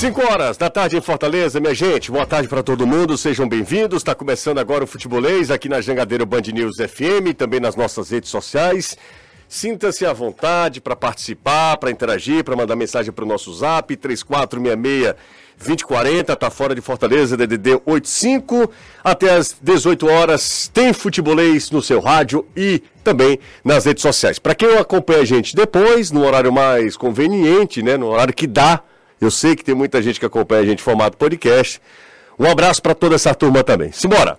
5 horas da tarde em Fortaleza, minha gente. Boa tarde para todo mundo, sejam bem-vindos. Está começando agora o Futebolês aqui na Jangadeira Band News FM, também nas nossas redes sociais. Sinta-se à vontade para participar, para interagir, para mandar mensagem para o nosso zap 3466 2040, tá fora de Fortaleza, DDD 85. Até às 18 horas tem futebolês no seu rádio e também nas redes sociais. Para quem acompanha a gente depois, no horário mais conveniente, né, no horário que dá, eu sei que tem muita gente que acompanha a gente em formato podcast. Um abraço para toda essa turma também. Simbora!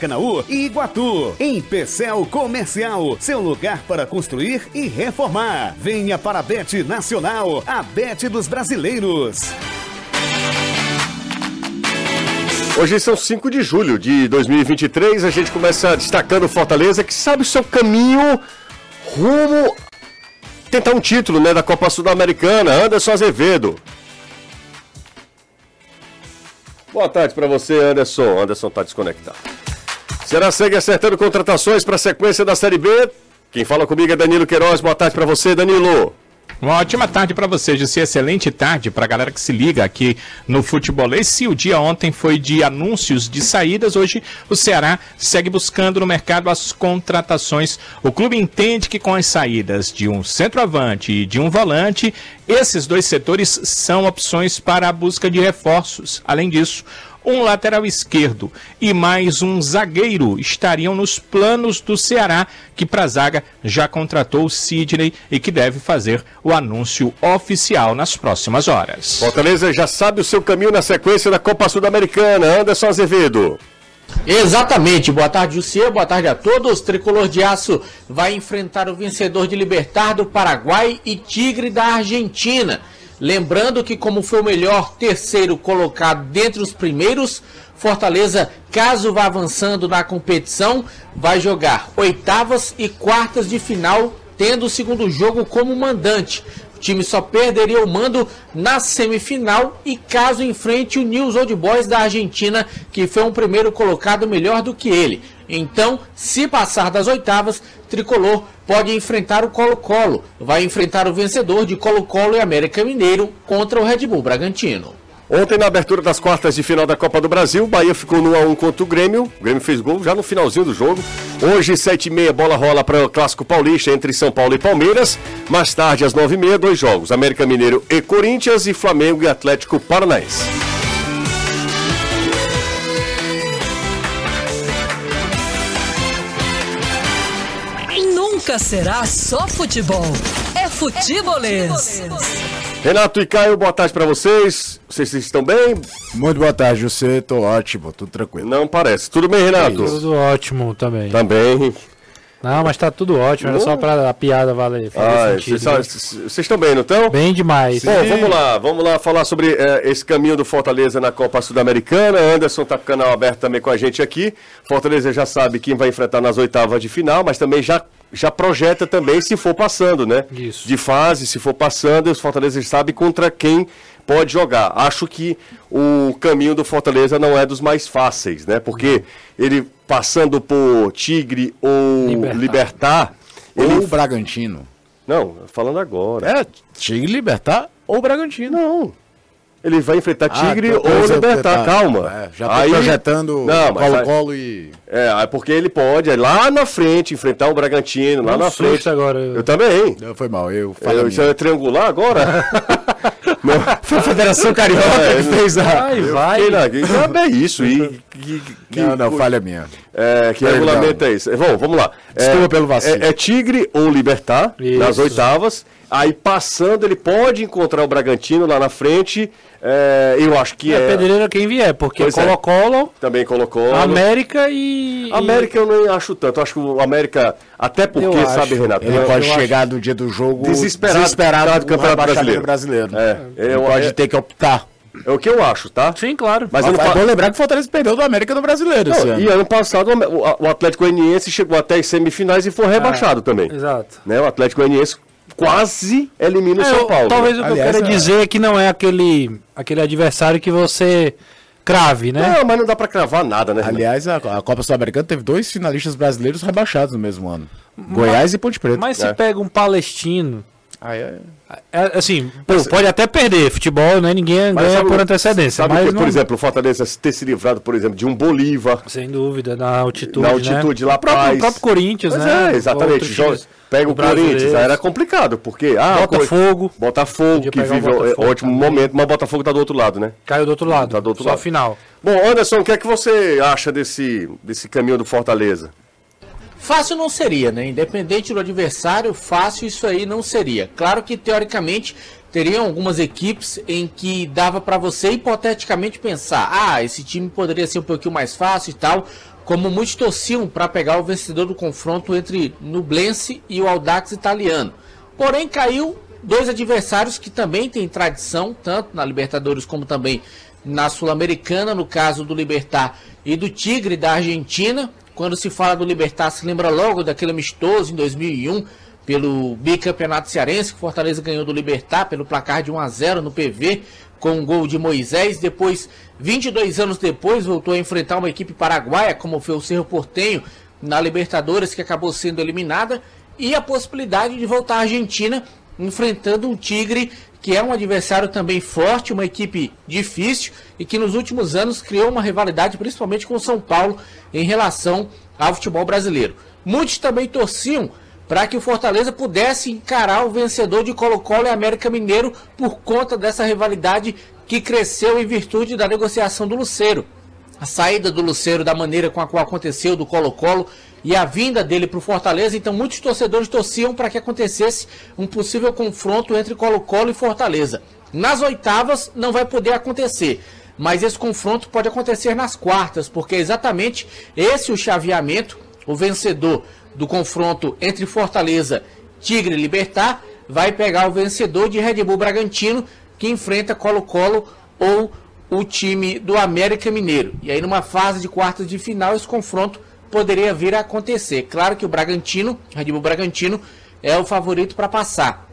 Maracanaú e Iguatu. Em Pecel Comercial, seu lugar para construir e reformar. Venha para a Bet Nacional, a Bet dos Brasileiros. Hoje são 5 de julho de 2023. A gente começa destacando Fortaleza, que sabe o seu caminho rumo tentar um título né, da Copa Sul-Americana. Anderson Azevedo. Boa tarde para você, Anderson. Anderson está desconectado. Será segue acertando contratações para a sequência da Série B. Quem fala comigo é Danilo Queiroz. Boa tarde para você, Danilo. Uma ótima tarde para você, Jussi. Excelente tarde para a galera que se liga aqui no Futebolês. Se o dia ontem foi de anúncios de saídas, hoje o Ceará segue buscando no mercado as contratações. O clube entende que com as saídas de um centroavante e de um volante, esses dois setores são opções para a busca de reforços. Além disso, um lateral esquerdo e mais um zagueiro estariam nos planos do Ceará, que para a zaga já contratou o Sidney e que deve fazer o anúncio oficial nas próximas horas. Fortaleza já sabe o seu caminho na sequência da Copa Sul-Americana. Anderson Azevedo. Exatamente. Boa tarde, Jussier. Boa tarde a todos. Tricolor de Aço vai enfrentar o vencedor de Libertar do Paraguai e Tigre da Argentina. Lembrando que, como foi o melhor terceiro colocado dentre os primeiros, Fortaleza, caso vá avançando na competição, vai jogar oitavas e quartas de final, tendo o segundo jogo como mandante. O time só perderia o mando na semifinal e caso enfrente o News Old Boys da Argentina, que foi um primeiro colocado melhor do que ele. Então, se passar das oitavas, Tricolor pode enfrentar o Colo-Colo. Vai enfrentar o vencedor de Colo-Colo e América Mineiro contra o Red Bull Bragantino. Ontem, na abertura das quartas de final da Copa do Brasil, Bahia ficou no 1x1 contra o Grêmio. O Grêmio fez gol já no finalzinho do jogo. Hoje, 7h30, bola rola para o Clássico Paulista entre São Paulo e Palmeiras. Mais tarde, às 9h30, dois jogos: América Mineiro e Corinthians e Flamengo e Atlético Paranaense. Nunca será só futebol. É futebolês. Renato e Caio, boa tarde para vocês. Vocês estão bem? Muito boa tarde, você. Tô ótimo, tudo tranquilo. Não parece. Tudo bem, Renato? Tudo ótimo também. Também. Não, mas tá tudo ótimo, era só pra a piada valer. Ah, né? Vocês estão bem, não estão? Bem demais. Bom, vamos lá, vamos lá falar sobre eh, esse caminho do Fortaleza na Copa Sul-Americana. Anderson tá com o canal aberto também com a gente aqui. Fortaleza já sabe quem vai enfrentar nas oitavas de final, mas também já, já projeta também se for passando, né? Isso. De fase, se for passando, e os Fortaleza sabe contra quem pode jogar. Acho que o caminho do Fortaleza não é dos mais fáceis, né? Porque ele passando por Tigre ou Libertar. Libertar, Ou ele o Bragantino. não, falando agora. É, Tigre Libertar ou Bragantino. Não. Ele vai enfrentar Tigre Ah, tô- tô ou que Libertar, tá- calma. é, já tô projetando aí- Colo-Colo e. É, aí porque ele pode é lá na frente enfrentar o Bragantino, lá Um na frente. agora. Eu também. Não, foi mal, eu Eu, falei. isso é triangular agora? Não. Foi a Federação Carioca É, que fez a. Vai, Eu vai. fiquei Não, é isso. E, que, que, Não, não, falha minha. é, que Perdão. regulamento é esse? Bom, vamos lá. Desculpa é, pelo vacilo. É, é Tigre ou Libertar Isso. nas oitavas. Aí passando, ele pode encontrar o Bragantino lá na frente. É, eu acho que É, é. pedreira quem vier, porque é. Colo-Colo, Também colocou. América e. América eu não acho tanto. Eu acho que o América, até porque, Eu acho. sabe, Renato? Ele eu- pode eu chegar no dia do jogo Desesperado desesperado do Campeonato Brasileiro. brasileiro. É, Ele eu- pode é- ter que optar. É o que eu acho, tá? Sim, claro. Mas Mas é bom lembrar que o Fortaleza perdeu do América no brasileiro esse Não, ano. e ano passado o, o Atlético Goianiense chegou até as semifinais e foi rebaixado também. Exato. Né? O Atlético Goianiense quase elimina o É, São eu- Paulo. talvez né? o que Aliás, eu quero é- dizer é que não é aquele, aquele adversário que você crave, né? Não, mas não dá pra cravar nada, né? Aliás, a, a Copa Sul-Americana teve dois finalistas brasileiros rebaixados no mesmo ano. Goiás e Ponte Preta. Mas se É. pega um palestino, Ah, é. é, assim, pô, pode até perder. Futebol, né? Ninguém Mas ganha sabe por antecedência. Sabe mas que, por não- exemplo, o Fortaleza ter se livrado, por exemplo, de um Bolívar, Sem dúvida, na altitude. na altitude né? lá atrás. o próprio Corinthians, Pois né? é, exatamente. Pega o Corinthians, aí era complicado, porque. Ah, Botafogo. Botafogo, que vive um Botafogo ótimo também. momento, mas o Botafogo tá do outro lado, né? Caiu do outro lado. Tá do outro só lado. final. Bom, Anderson, o que é que você acha desse, desse caminho do Fortaleza? Fácil não seria, né? Independente do adversário, fácil isso aí não seria. Claro que teoricamente teriam algumas equipes em que dava pra você hipoteticamente pensar: ah, esse time poderia ser um pouquinho mais fácil e tal, como muitos torciam para pegar o vencedor do confronto entre Nublense e o Audax italiano. Porém, caiu dois adversários que também têm tradição, tanto na Libertadores como também na Sul-Americana, no caso do Libertar e do Tigre da Argentina. Quando se fala do Libertar, se lembra logo daquele amistoso em 2001 pelo bicampeonato cearense, que Fortaleza ganhou do Libertar pelo placar de 1 a 0 no PV, com um gol de Moisés. Depois, 22 anos depois, voltou a enfrentar uma equipe paraguaia, como foi o Cerro Portenho, na Libertadores, que acabou sendo eliminada. E a possibilidade de voltar à Argentina, enfrentando um Tigre, que é um adversário também forte, uma equipe difícil e que nos últimos anos criou uma rivalidade, principalmente com o São Paulo, em relação ao futebol brasileiro. Muitos também torciam para que o Fortaleza pudesse encarar o vencedor de Colo-Colo e América Mineiro por conta dessa rivalidade que cresceu em virtude da negociação do Luceiro. A saída do Luceiro da maneira com a qual aconteceu do Colo-Colo e a vinda dele para o Fortaleza, então muitos torcedores torciam para que acontecesse um possível confronto entre Colo-Colo e Fortaleza. Nas oitavas não vai poder acontecer, mas esse confronto pode acontecer nas quartas, porque é exatamente esse o chaveamento, o vencedor do confronto entre Fortaleza, Tigre e Libertar vai pegar o vencedor de Red Bull Bragantino, que enfrenta Colo-Colo ou o time do América Mineiro. E aí, numa fase de quartas de final, esse confronto poderia vir a acontecer. Claro que o Bragantino, Red Bull Bragantino, é o favorito para passar.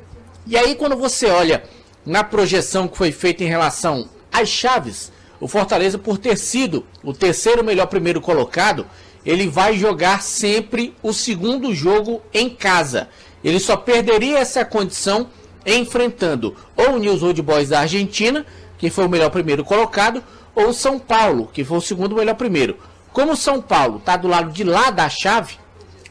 E aí, quando você olha na projeção que foi feita em relação às chaves, o Fortaleza, por ter sido o terceiro melhor primeiro colocado, ele vai jogar sempre o segundo jogo em casa. Ele só perderia essa condição enfrentando ou o News Old Boys da Argentina, que foi o melhor primeiro colocado, ou o São Paulo, que foi o segundo melhor primeiro. Como São Paulo está do lado de lá da chave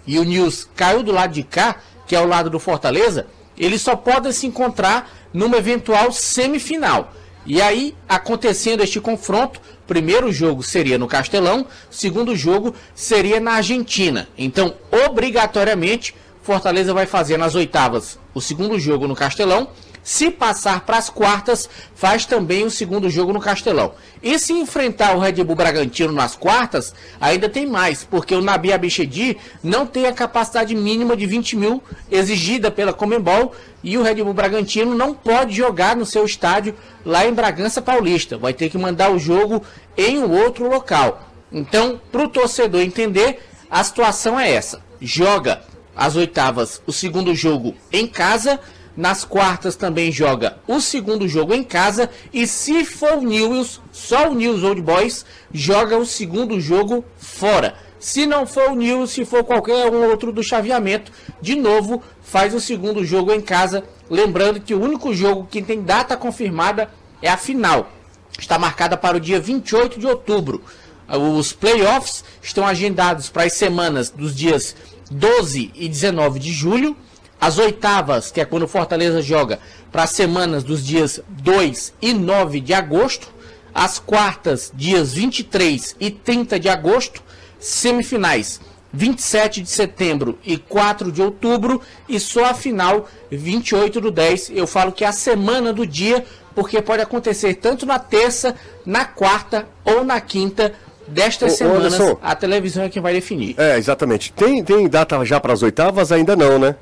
e o News caiu do lado de cá, que é o lado do Fortaleza, eles só podem se encontrar numa eventual semifinal. E aí, acontecendo este confronto, primeiro jogo seria no Castelão, segundo jogo seria na Argentina. Então, obrigatoriamente, Fortaleza vai fazer nas oitavas o segundo jogo no Castelão. Se passar para as quartas, faz também o segundo jogo no Castelão. E se enfrentar o Red Bull Bragantino nas quartas, ainda tem mais, porque o Nabi Abichedi não tem a capacidade mínima de 20 mil exigida pela Comembol e o Red Bull Bragantino não pode jogar no seu estádio lá em Bragança Paulista. Vai ter que mandar o jogo em um outro local. Então, para o torcedor entender, a situação é essa: joga as oitavas, o segundo jogo em casa. Nas quartas também joga o segundo jogo em casa. E se for o News, só o News Old Boys joga o segundo jogo fora. Se não for o News, se for qualquer um outro do chaveamento, de novo faz o segundo jogo em casa. Lembrando que o único jogo que tem data confirmada é a final. Está marcada para o dia 28 de outubro. Os playoffs estão agendados para as semanas dos dias 12 e 19 de julho. As oitavas, que é quando o Fortaleza joga, para as semanas dos dias 2 e 9 de agosto. As quartas, dias 23 e 30 de agosto. Semifinais, 27 de setembro e 4 de outubro. E só a final, 28 do 10. Eu falo que é a semana do dia, porque pode acontecer tanto na terça, na quarta ou na quinta destas Ô, ô, semanas. Anderson. A televisão é quem vai definir. É, exatamente. Tem, tem data já para as oitavas? Ainda não, né?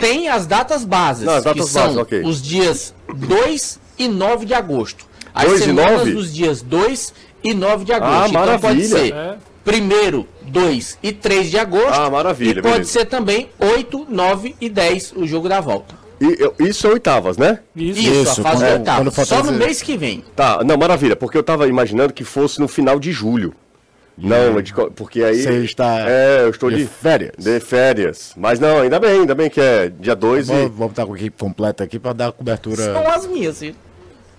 Tem as datas bases, Não, as datas que são bases, ok. os dias 2 e 9 de agosto. As 2 e semanas 9? dos dias 2 e 9 de agosto. Ah, então pode maravilha. ser É. primeiro, 2 e 3 de agosto. Ah, maravilha, E pode beleza. ser também 8, 9 e 10 o jogo da volta. E, eu- isso é oitavas, né? Isso. Isso, Isso, a fase quando- da oitava. quando Só no mês que vem. Tá, não, maravilha, porque eu tava imaginando que fosse no final de julho. Não, é de porque aí. Você está É, eu estou de, de férias. De férias. Mas não, ainda bem, ainda bem que é dia 2 Vamos, e. vamos estar com a equipe completa aqui para dar cobertura. São as minhas, hein?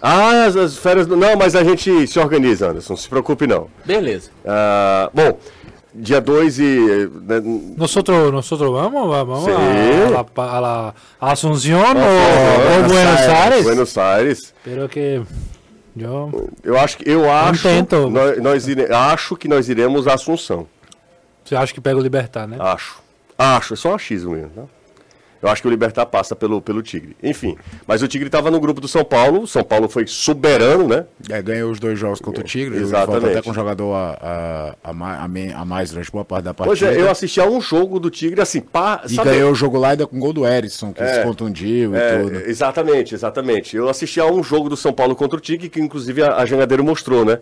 Ah, as, as férias. do- Não, mas a gente se organiza, Anderson, não se preocupe não. Beleza. Ah, bom, dia 2 e. né, Nosotros, nosotros vamos, vamos Sí. a, la, a Asunción o, Buenos o Buenos Aires. Buenos Aires. Pero que yo, Eu acho que. Eu acho. tento. Nós, nós ire- acho que nós iremos a Assunção. você acha que pega o Libertar, né? Acho. Acho, é só achismo mesmo, tá? Eu acho que o Libertar passa pelo, pelo Tigre. Enfim, mas o Tigre estava no grupo do São Paulo. O São Paulo foi soberano, né? É, ganhou os dois jogos contra o Tigre. Exatamente. Até com um jogador a, a, a, mais durante boa parte da Pois partida. é, eu assisti a um jogo do Tigre, assim, pá, E sabe- ganhou o jogo lá ainda com gol do Erisson, que É. se contundiu e É, tudo. exatamente, exatamente. Eu assisti a um jogo do São Paulo contra o Tigre, que inclusive a, a Jangadeiro mostrou, né?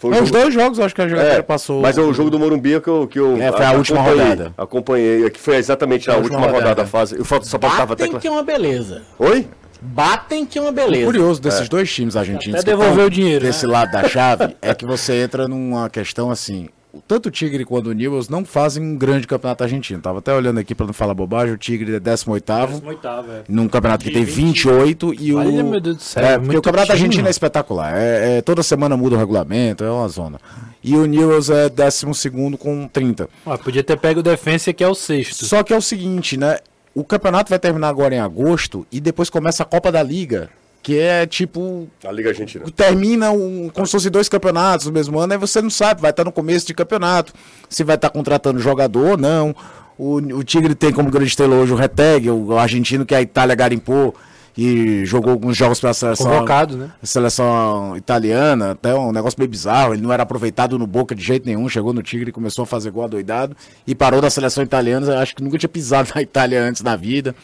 Foi É, os dois jogos, acho que a jogadora É, passou. Mas é o jogo do Morumbi que eu, que eu É, foi a última acompanhei, rodada. Acompanhei, que foi exatamente a, A última, última rodada da fase. O Falta só até Batem que é uma beleza. Oi? Batem que é uma beleza. curioso desses dois times argentinos. Até devolver o dinheiro, Desse né? lado da chave, é que você entra numa questão assim. Tanto o Tigre quanto o Newells não fazem um grande campeonato argentino. Tava até olhando aqui para não falar bobagem. O Tigre é 18 Oitavo, é. num campeonato que tem 20. 28 e o. Olha, meu Deus do céu, É, é porque o muito campeonato time. argentino é espetacular. É, é- toda semana muda o regulamento, é uma zona. E o Newells é 12 com 30. Ó, podia ter pego o Defensa, que é o sexto. Só que é o seguinte, né? O campeonato vai terminar agora em agosto e depois começa a Copa da Liga, que é tipo A Liga Argentina. termina um, como se fosse dois campeonatos no mesmo ano, aí você não sabe, vai estar no começo de campeonato, se vai estar contratando jogador ou não. O, o Tigre tem como grande estrela hoje o Reteg, o argentino que a Itália garimpou e jogou alguns jogos pela seleção, Convocado, né? seleção italiana, até um negócio meio bizarro, ele não era aproveitado no Boca de jeito nenhum, chegou no Tigre e começou a fazer gol adoidado e parou da seleção italiana, acho que nunca tinha pisado na Itália antes na vida.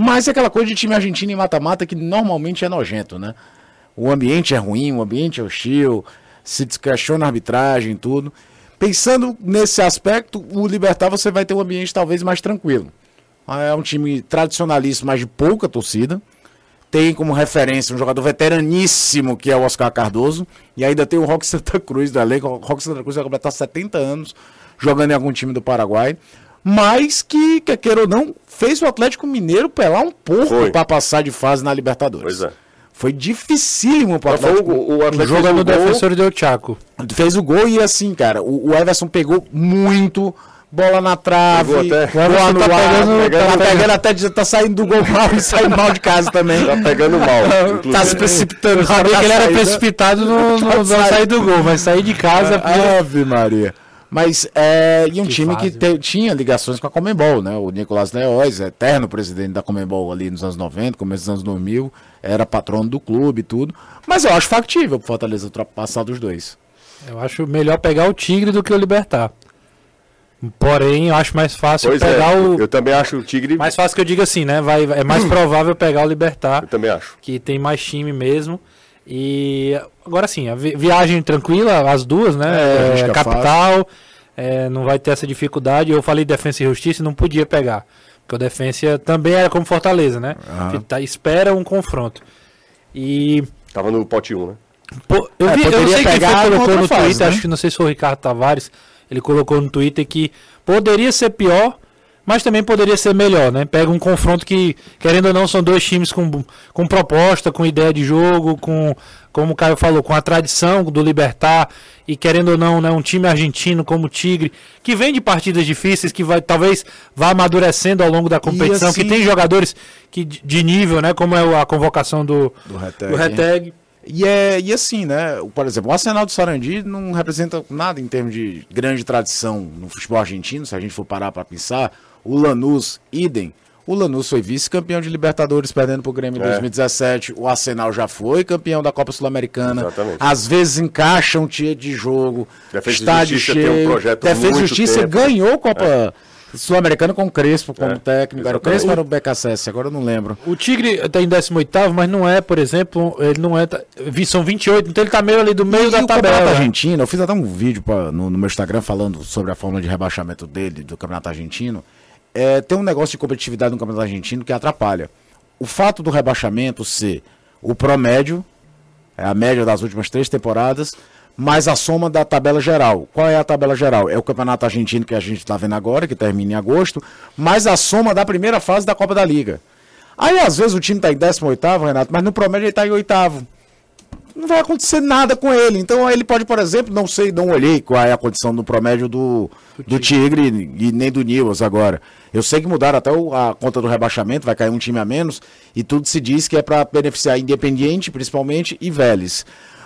Mas é aquela coisa de time argentino em mata-mata que normalmente é nojento, né? O ambiente é ruim, o ambiente é hostil, se questiona a arbitragem e tudo. Pensando nesse aspecto, o Libertar você vai ter um ambiente talvez mais tranquilo. É um time tradicionalista, mas de pouca torcida. Tem como referência um jogador veteraníssimo, que é o Oscar Cardoso. E ainda tem o Roque Santa Cruz do elenco. O Roque Santa Cruz vai completar 70 anos jogando em algum time do Paraguai. Mas que, quer queira ou não, fez o Atlético Mineiro pelar um pouco para passar de fase na Libertadores. Pois é. Foi dificílimo para o Mas foi Atlético. o, o Atlético no um gol- Defensor deu Chaco. Fez o gol e assim, cara, o, o Everson pegou muito. Bola na trave, Pegou até- gol tá anulado, pegando- pegando, tá tá pegando até de- tá saindo do gol mal e saindo mal de casa também. Tá pegando mal. tá inclusive. se precipitando. Eu sabia tá que ele era precipitado no, no, Tá saindo. sair do gol, mas sair de casa. Ave Maria. Mas é, e um Que time que fase. te- tinha ligações com a Comembol, né? O Nicolás Leóis, eterno presidente da Comembol ali nos anos 90, começo dos anos 2000, era patrono do clube e tudo. Mas eu acho factível pro Fortaleza ultrapassar dos dois. Eu acho melhor pegar o Tigre do que o Libertar. Porém, eu acho mais fácil Pois pegar é, o. eu também acho o Tigre. Mais fácil que eu diga assim, né? Vai, é mais provável pegar o Libertar, Eu também acho. que tem mais time mesmo. E agora sim, a vi- viagem tranquila, as duas, né? É, É, é capital, é, não vai ter essa dificuldade. Eu falei Defensa e Justiça e não podia pegar. Porque o Defensa também era como Fortaleza, né? Que tá- espera um confronto. E Tava no pote 1, né? Pô, eu, É, vi, eu não poderia sei que em colocou no fase, Twitter, né? acho que não sei se foi o Ricardo Tavares, ele colocou no Twitter que poderia ser pior, mas também poderia ser melhor, né? Pega um confronto que, querendo ou não, são dois times com, com proposta, com ideia de jogo, com, como o Caio falou, com a tradição do Libertar, e querendo ou não, né, um time argentino como o Tigre, que vem de partidas difíceis, que vai talvez vá amadurecendo ao longo da competição, assim- que tem jogadores que, de nível, né? Como é a convocação do, Do Reteg. do Reteg. E, é, e assim, né? Por exemplo, o Arsenal do Sarandi não representa nada em termos de grande tradição no futebol argentino, se a gente for parar para pensar. O Lanús, idem. O Lanús foi vice-campeão de Libertadores, perdendo pro Grêmio em É. 2017. O Arsenal já foi campeão da Copa Sul-Americana. Exatamente. Às vezes encaixa um dia de jogo. Defesa estádio Justiça cheio. tem um projeto Defesa e muito Justiça tempo. É. ganhou Copa Sul-Americana com o Crespo como É, técnico. Era o. Crespo ou era o BKSS? Agora eu não lembro. O Tigre tá em 18, mas não é, por exemplo, ele não é. São 28, então ele tá meio ali do meio e da o Campeonato tabela. né? Argentino, eu fiz até um vídeo pra- no, no meu Instagram falando sobre a forma de rebaixamento dele, do Campeonato Argentino. É, tem um negócio de competitividade no Campeonato Argentino que atrapalha. O fato do rebaixamento ser o promédio, é a média das últimas três temporadas, mais a soma da tabela geral. Qual é a tabela geral? É o Campeonato Argentino que a gente está vendo agora, que termina em agosto, mais a soma da primeira fase da Copa da Liga. Aí, às vezes, o time está em 18, Renato, mas no promédio ele está em oitavo não vai acontecer nada com ele. Então ele pode, por exemplo, não sei, não olhei qual é a condição do promédio do, do Tigre e nem do Newell's agora. Eu sei que mudaram até o- a conta do rebaixamento, vai cair um time a menos, e tudo se diz que é para beneficiar Independiente, principalmente, e Vélez.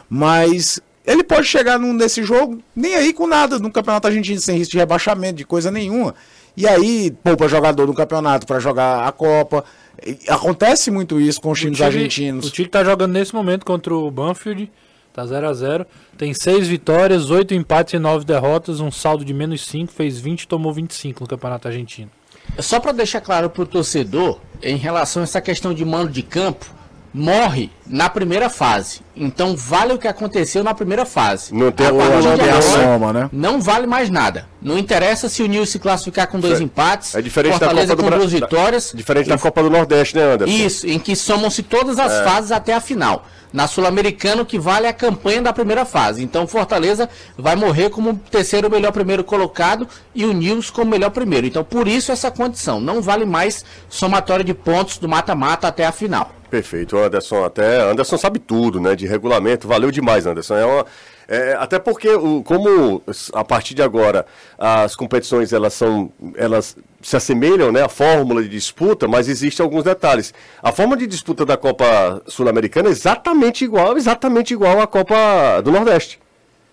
Mas ele pode chegar num, nesse jogo nem aí com nada, no Campeonato Argentino, sem risco de rebaixamento, de coisa nenhuma. E aí, poupa jogador no campeonato para jogar a Copa. E Acontece muito isso com os times Tigre- argentinos. O Tigre tá jogando nesse momento contra o Banfield. Tá 0 a 0 Tem 6 vitórias, 8 empates e 9 derrotas. Um saldo de menos 5. Fez 20 tomou 25 no Campeonato Argentino. Só para deixar claro para o torcedor, em relação a essa questão de mando de campo, morre na primeira fase. Então vale o que aconteceu na primeira fase. Não tem a não de tem a soma, né? Não vale mais nada. Não interessa se o Nil se classificar com dois É- empates, É diferente da Fortaleza Copa do com Bra- duas da- vitórias. Diferente da Copa do Nordeste, né, Anderson? Isso, em que somam-se todas as É. fases até a final. Na Sul-Americana, o que vale é a campanha da primeira fase. Então, Fortaleza vai morrer como terceiro melhor primeiro colocado e o Nils como melhor primeiro. Então, por isso essa condição. Não vale mais somatória de pontos do mata-mata até a final. Perfeito, Anderson. Até Anderson sabe tudo, né? De regulamento. Valeu demais, Anderson. É uma, é, até porque, como a partir de agora as competições elas são, elas se assemelham, né? A fórmula de disputa, mas existem alguns detalhes. A forma de disputa da Copa Sul-Americana é exatamente igual, exatamente igual à Copa do Nordeste.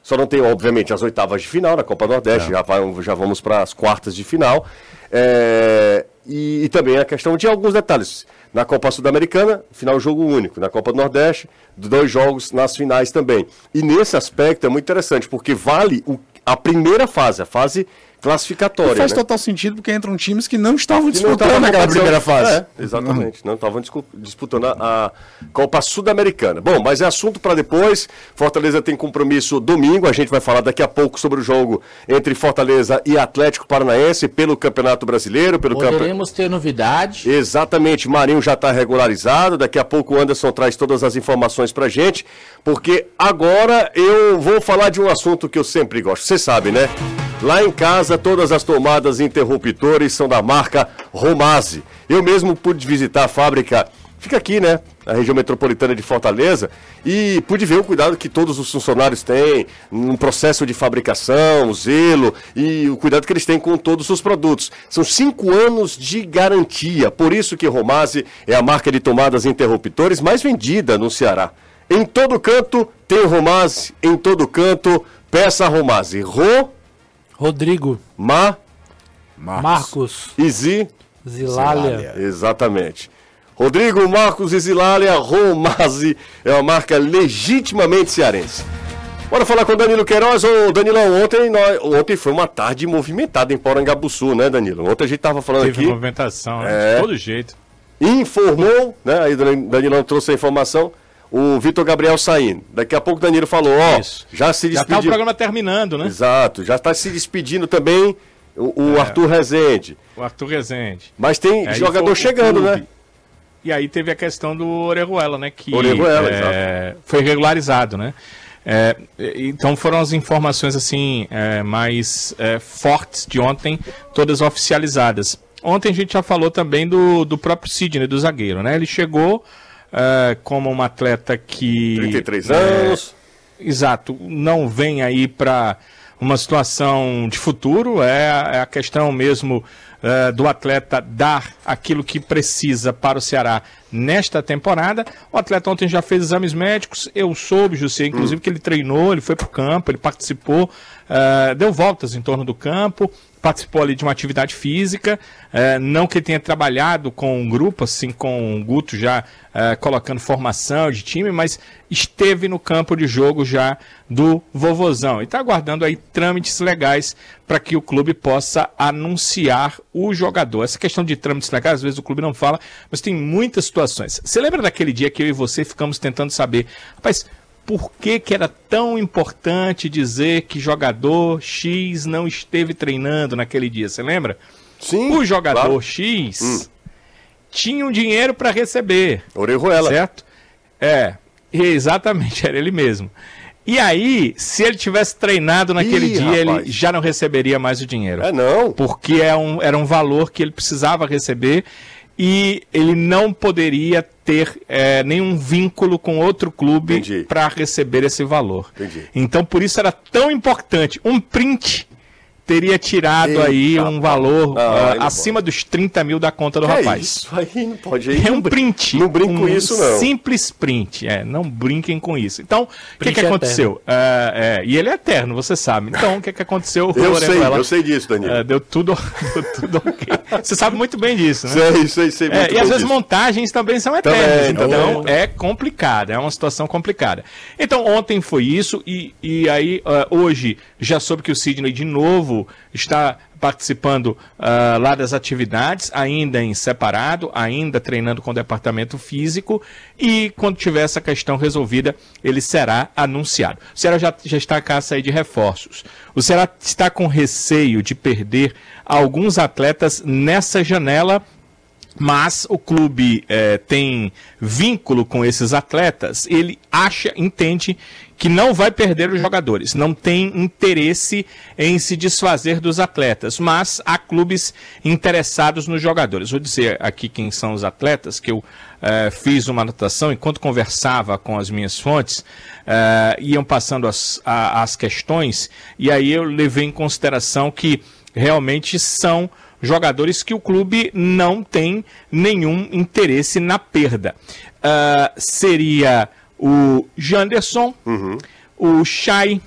Só não tem, obviamente, as oitavas de final da Copa Nordeste, já, vai- já vamos para as quartas de final. É, e, e também a questão de alguns detalhes. Na Copa Sul-Americana, final jogo único. Na Copa do Nordeste, dois jogos nas finais também. E nesse aspecto é muito interessante, porque vale o- a primeira fase, a fase classificatória. faz né? total sentido porque entram times que não estavam Que não disputando na naquela primeira fase. É, exatamente. Não estavam disputando a, Copa Sul-Americana. Bom, mas é assunto para depois. Fortaleza tem compromisso domingo. A gente vai falar daqui a pouco sobre o jogo entre Fortaleza e Atlético Paranaense pelo Campeonato Brasileiro, pelo. Poderemos ter novidade. Exatamente, Marinho já está regularizado. Daqui a pouco o Anderson traz todas as informações pra gente, porque agora eu vou falar de um assunto que eu sempre gosto. Você sabe, né? Lá em casa, todas as tomadas interruptores são da marca Romase. Eu mesmo pude visitar a fábrica, fica aqui, né? Na região metropolitana de Fortaleza, e pude ver o cuidado que todos os funcionários têm no processo de fabricação, o zelo e o cuidado que eles têm com todos os produtos. São cinco anos de garantia, por isso que Romase é a marca de tomadas interruptores mais vendida no Ceará. Em todo canto tem Romase, em todo canto peça Romase. Ro, Rodrigo, Ma, Marcos, Izi, Zilália. Exatamente. Rodrigo Marcos e Zilália Romazzi é uma marca legitimamente cearense. Bora falar com o Danilo Queiroz. Ô, Danilão, ontem, nós- ontem foi uma tarde movimentada em Porangabuçu, né, Danilo? Ontem a gente tava falando Teve aqui, movimentação, né? É. de todo jeito. informou, né? Aí o Dan- Danilão trouxe a informação, o Vitor Gabriel saindo. Daqui a pouco o Danilo falou, ó, Isso. já se Já tá o despediu. programa terminando, né? Exato, já está se despedindo também o, o É. Arthur Rezende. O Arthur Rezende. Mas tem Aí jogador chegando, né? E aí teve a questão do Orejuela, né? Que Orejuela, é, foi regularizado, né? É, então foram as informações assim é, mais é, fortes de ontem, todas oficializadas. Ontem a gente já falou também do, do próprio Sidney, do zagueiro, né? Ele chegou é, como um atleta que 33 é, anos. Exato, não vem aí para uma situação de futuro, é, a- é a questão mesmo eh, do atleta dar aquilo que precisa para o Ceará nesta temporada. O atleta ontem já fez exames médicos, eu soube, José, inclusive, que ele treinou, ele foi para o campo, ele participou, eh, deu voltas em torno do campo, participou ali de uma atividade física, eh, não que tenha trabalhado com um grupo, assim, com o Guto já eh, colocando formação de time, mas esteve no campo de jogo já do Vovozão. E está aguardando aí trâmites legais para que o clube possa anunciar o jogador. Essa questão de trâmites legais, às vezes o clube não fala, mas tem muitas situações. Você lembra daquele dia que eu e você ficamos tentando saber, rapaz, por que, que era tão importante dizer que jogador X não esteve treinando naquele dia? Você lembra? Sim. O jogador claro. X Hum. tinha um dinheiro para receber, Orejuela. certo? É, exatamente, era ele mesmo. E aí, se ele tivesse treinado naquele Ih, dia, rapaz. ele já não receberia mais o dinheiro É não. porque é um, era um valor que ele precisava receber e ele não poderia ter eh, nenhum vínculo com outro clube para receber esse valor. Entendi. Então, por isso era tão importante. Um print teria tirado Eita, aí um valor ah, não acima dos 30 mil da conta do Que é rapaz. isso aí não pode aí. É um print. Não brinco um com isso, não. Simples print. É, não brinquem com isso. Então, o que, Print que é aconteceu? Ah, é, e ele é eterno, você sabe. Então, o que, que aconteceu? Eu sei, Orejuela? eu sei disso, Danilo. É, deu tudo, deu tudo ok. Você sabe muito bem disso, né? Sei, sei, sei. É, e às vezes disso. montagens também são eternas, Também, então também. é complicado, é uma situação complicada. Então ontem foi isso e, e aí hoje já soube que o Sidney de novo está participando ah, lá das atividades, ainda em separado, ainda treinando com o departamento físico e quando tiver essa questão resolvida, ele será anunciado. O Ceará já, já está a caça aí de reforços. O Ceará está com receio de perder alguns atletas nessa janela mas o clube eh, tem vínculo com esses atletas, ele acha, entende que não vai perder os jogadores, não tem interesse em se desfazer dos atletas, mas há clubes interessados nos jogadores. Vou dizer aqui quem são os atletas, que eu eh, fiz uma anotação enquanto conversava com as minhas fontes, eh, iam passando as, a- as questões, e aí eu levei em consideração que realmente são jogadores que o clube não tem nenhum interesse na perda. Ah, seria o Janderson, o Chay,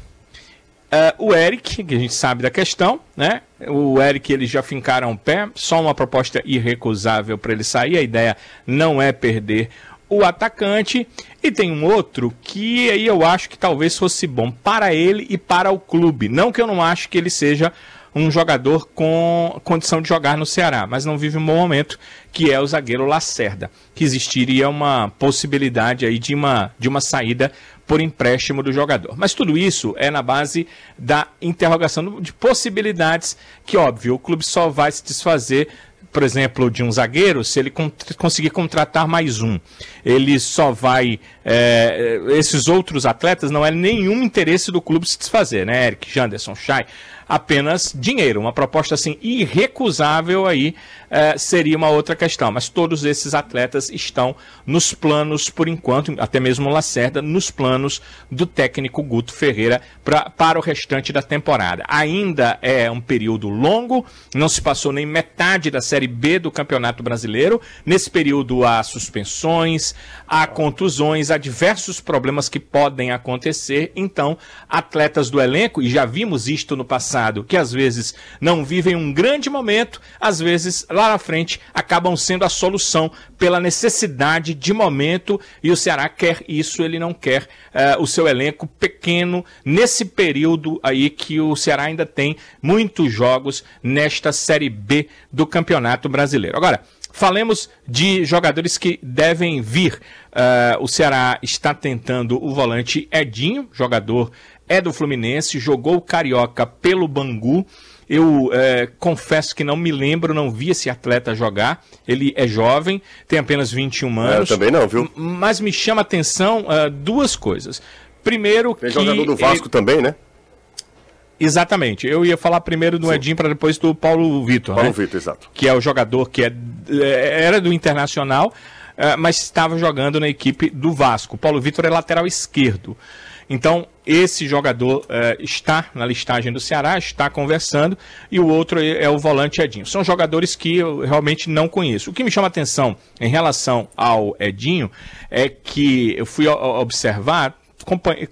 ah, o Eric, que a gente sabe da questão, né? O Eric, eles já fincaram o pé, só uma proposta irrecusável para ele sair. A ideia não é perder o atacante. E tem um outro que aí eu acho que talvez fosse bom para ele e para o clube. Não que eu não acho que ele seja um jogador com condição de jogar no Ceará, mas não vive um bom momento, que é o zagueiro Lacerda, que existiria uma possibilidade aí de uma, de uma saída por empréstimo do jogador. Mas tudo isso é na base da interrogação de possibilidades que, óbvio, o clube só vai se desfazer por exemplo, de um zagueiro, se ele con- conseguir contratar mais um, ele só vai. é, esses outros atletas não é nenhum interesse do clube se desfazer, né? Eric, Janderson, Chay. Apenas dinheiro. Uma proposta assim irrecusável aí é, seria uma outra questão. Mas todos esses atletas estão nos planos, por enquanto, até mesmo o Lacerda, nos planos do técnico Guto Ferreira pra, para o restante da temporada. Ainda é um período longo, não se passou nem metade da Série B do Campeonato Brasileiro. Nesse período há suspensões, há contusões, há diversos problemas que podem acontecer. Então, atletas do elenco, e já vimos isto no passado, que às vezes não vivem um grande momento, às vezes lá na frente acabam sendo a solução pela necessidade de momento e o Ceará quer isso, ele não quer eh, o seu elenco pequeno nesse período aí que o Ceará ainda tem muitos jogos nesta Série B do Campeonato Brasileiro. Agora, Falemos de jogadores que devem vir. Eh, o Ceará está tentando o volante Edinho, jogador é do Fluminense, jogou o Carioca pelo Bangu. Eu eh, confesso que não me lembro, não vi esse atleta jogar. Ele é jovem, tem apenas 21 É, eu anos. também não, viu? Mas me chama a atenção ah, duas coisas. Primeiro, Tem que jogador do Vasco ele- também, né? Exatamente. Eu ia falar primeiro do Edinho para depois do Paulo Vitor. Paulo né? Vitor, exato. que é o jogador que é, é- era do Internacional, eh, mas estava jogando na equipe do Vasco. Paulo Vitor é lateral esquerdo. Então, esse jogador eh, está na listagem do Ceará, está conversando, e o outro é, é o volante Edinho. São jogadores que eu realmente não conheço. O que me chama atenção em relação ao Edinho é que eu fui observar,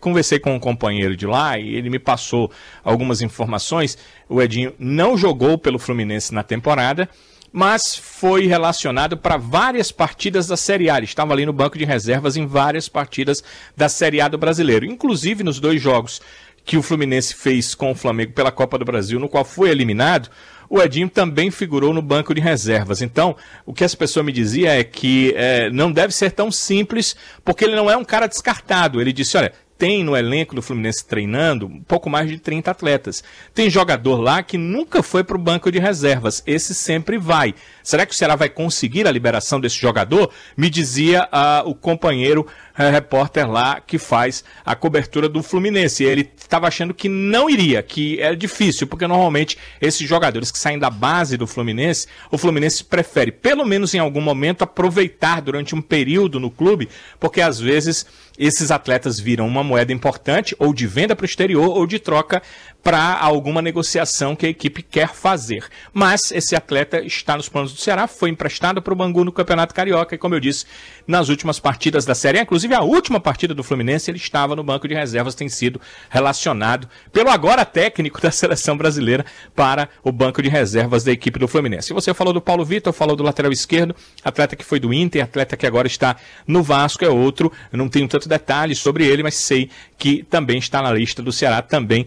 conversei com um companheiro de lá e ele me passou algumas informações. O Edinho não jogou pelo Fluminense na temporada, mas foi relacionado para várias partidas da Série A. Ele estava ali no banco de reservas em várias partidas da Série A do brasileiro, inclusive nos dois jogos que o Fluminense fez com o Flamengo pela Copa do Brasil, no qual foi eliminado. O Edinho também figurou no banco de reservas. Então, o que as pessoas me diziam é que eh, não deve ser tão simples, porque ele não é um cara descartado. Ele disse: olha, tem no elenco do Fluminense treinando um pouco mais de 30 atletas. Tem jogador lá que nunca foi para o banco de reservas. Esse sempre vai. Será que o Ceará vai conseguir a liberação desse jogador? Me dizia ah, o companheiro eh, repórter lá que faz a cobertura do Fluminense. Ele estava achando que não iria, que é difícil, porque normalmente esses jogadores que saem da base do Fluminense, o Fluminense prefere, pelo menos em algum momento, aproveitar durante um período no clube, porque às vezes esses atletas viram uma moeda importante, ou de venda para o exterior, ou de troca para alguma negociação que a equipe quer fazer. Mas esse atleta está nos planos do Ceará, foi emprestado para o Bangu no Campeonato Carioca, e como eu disse, nas últimas partidas da Série inclusive a última partida do Fluminense, ele estava no banco de reservas, tem sido relacionado pelo agora técnico da seleção brasileira para o banco de reservas da equipe do Fluminense. Você falou do Paulo Vitor, falou do lateral esquerdo, atleta que foi do Inter, atleta que agora está no Vasco, é outro, eu não tenho tanto detalhe sobre ele, mas sei que também está na lista do Ceará, também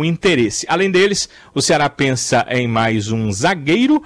um interesse. Além deles, o Ceará pensa em mais um zagueiro,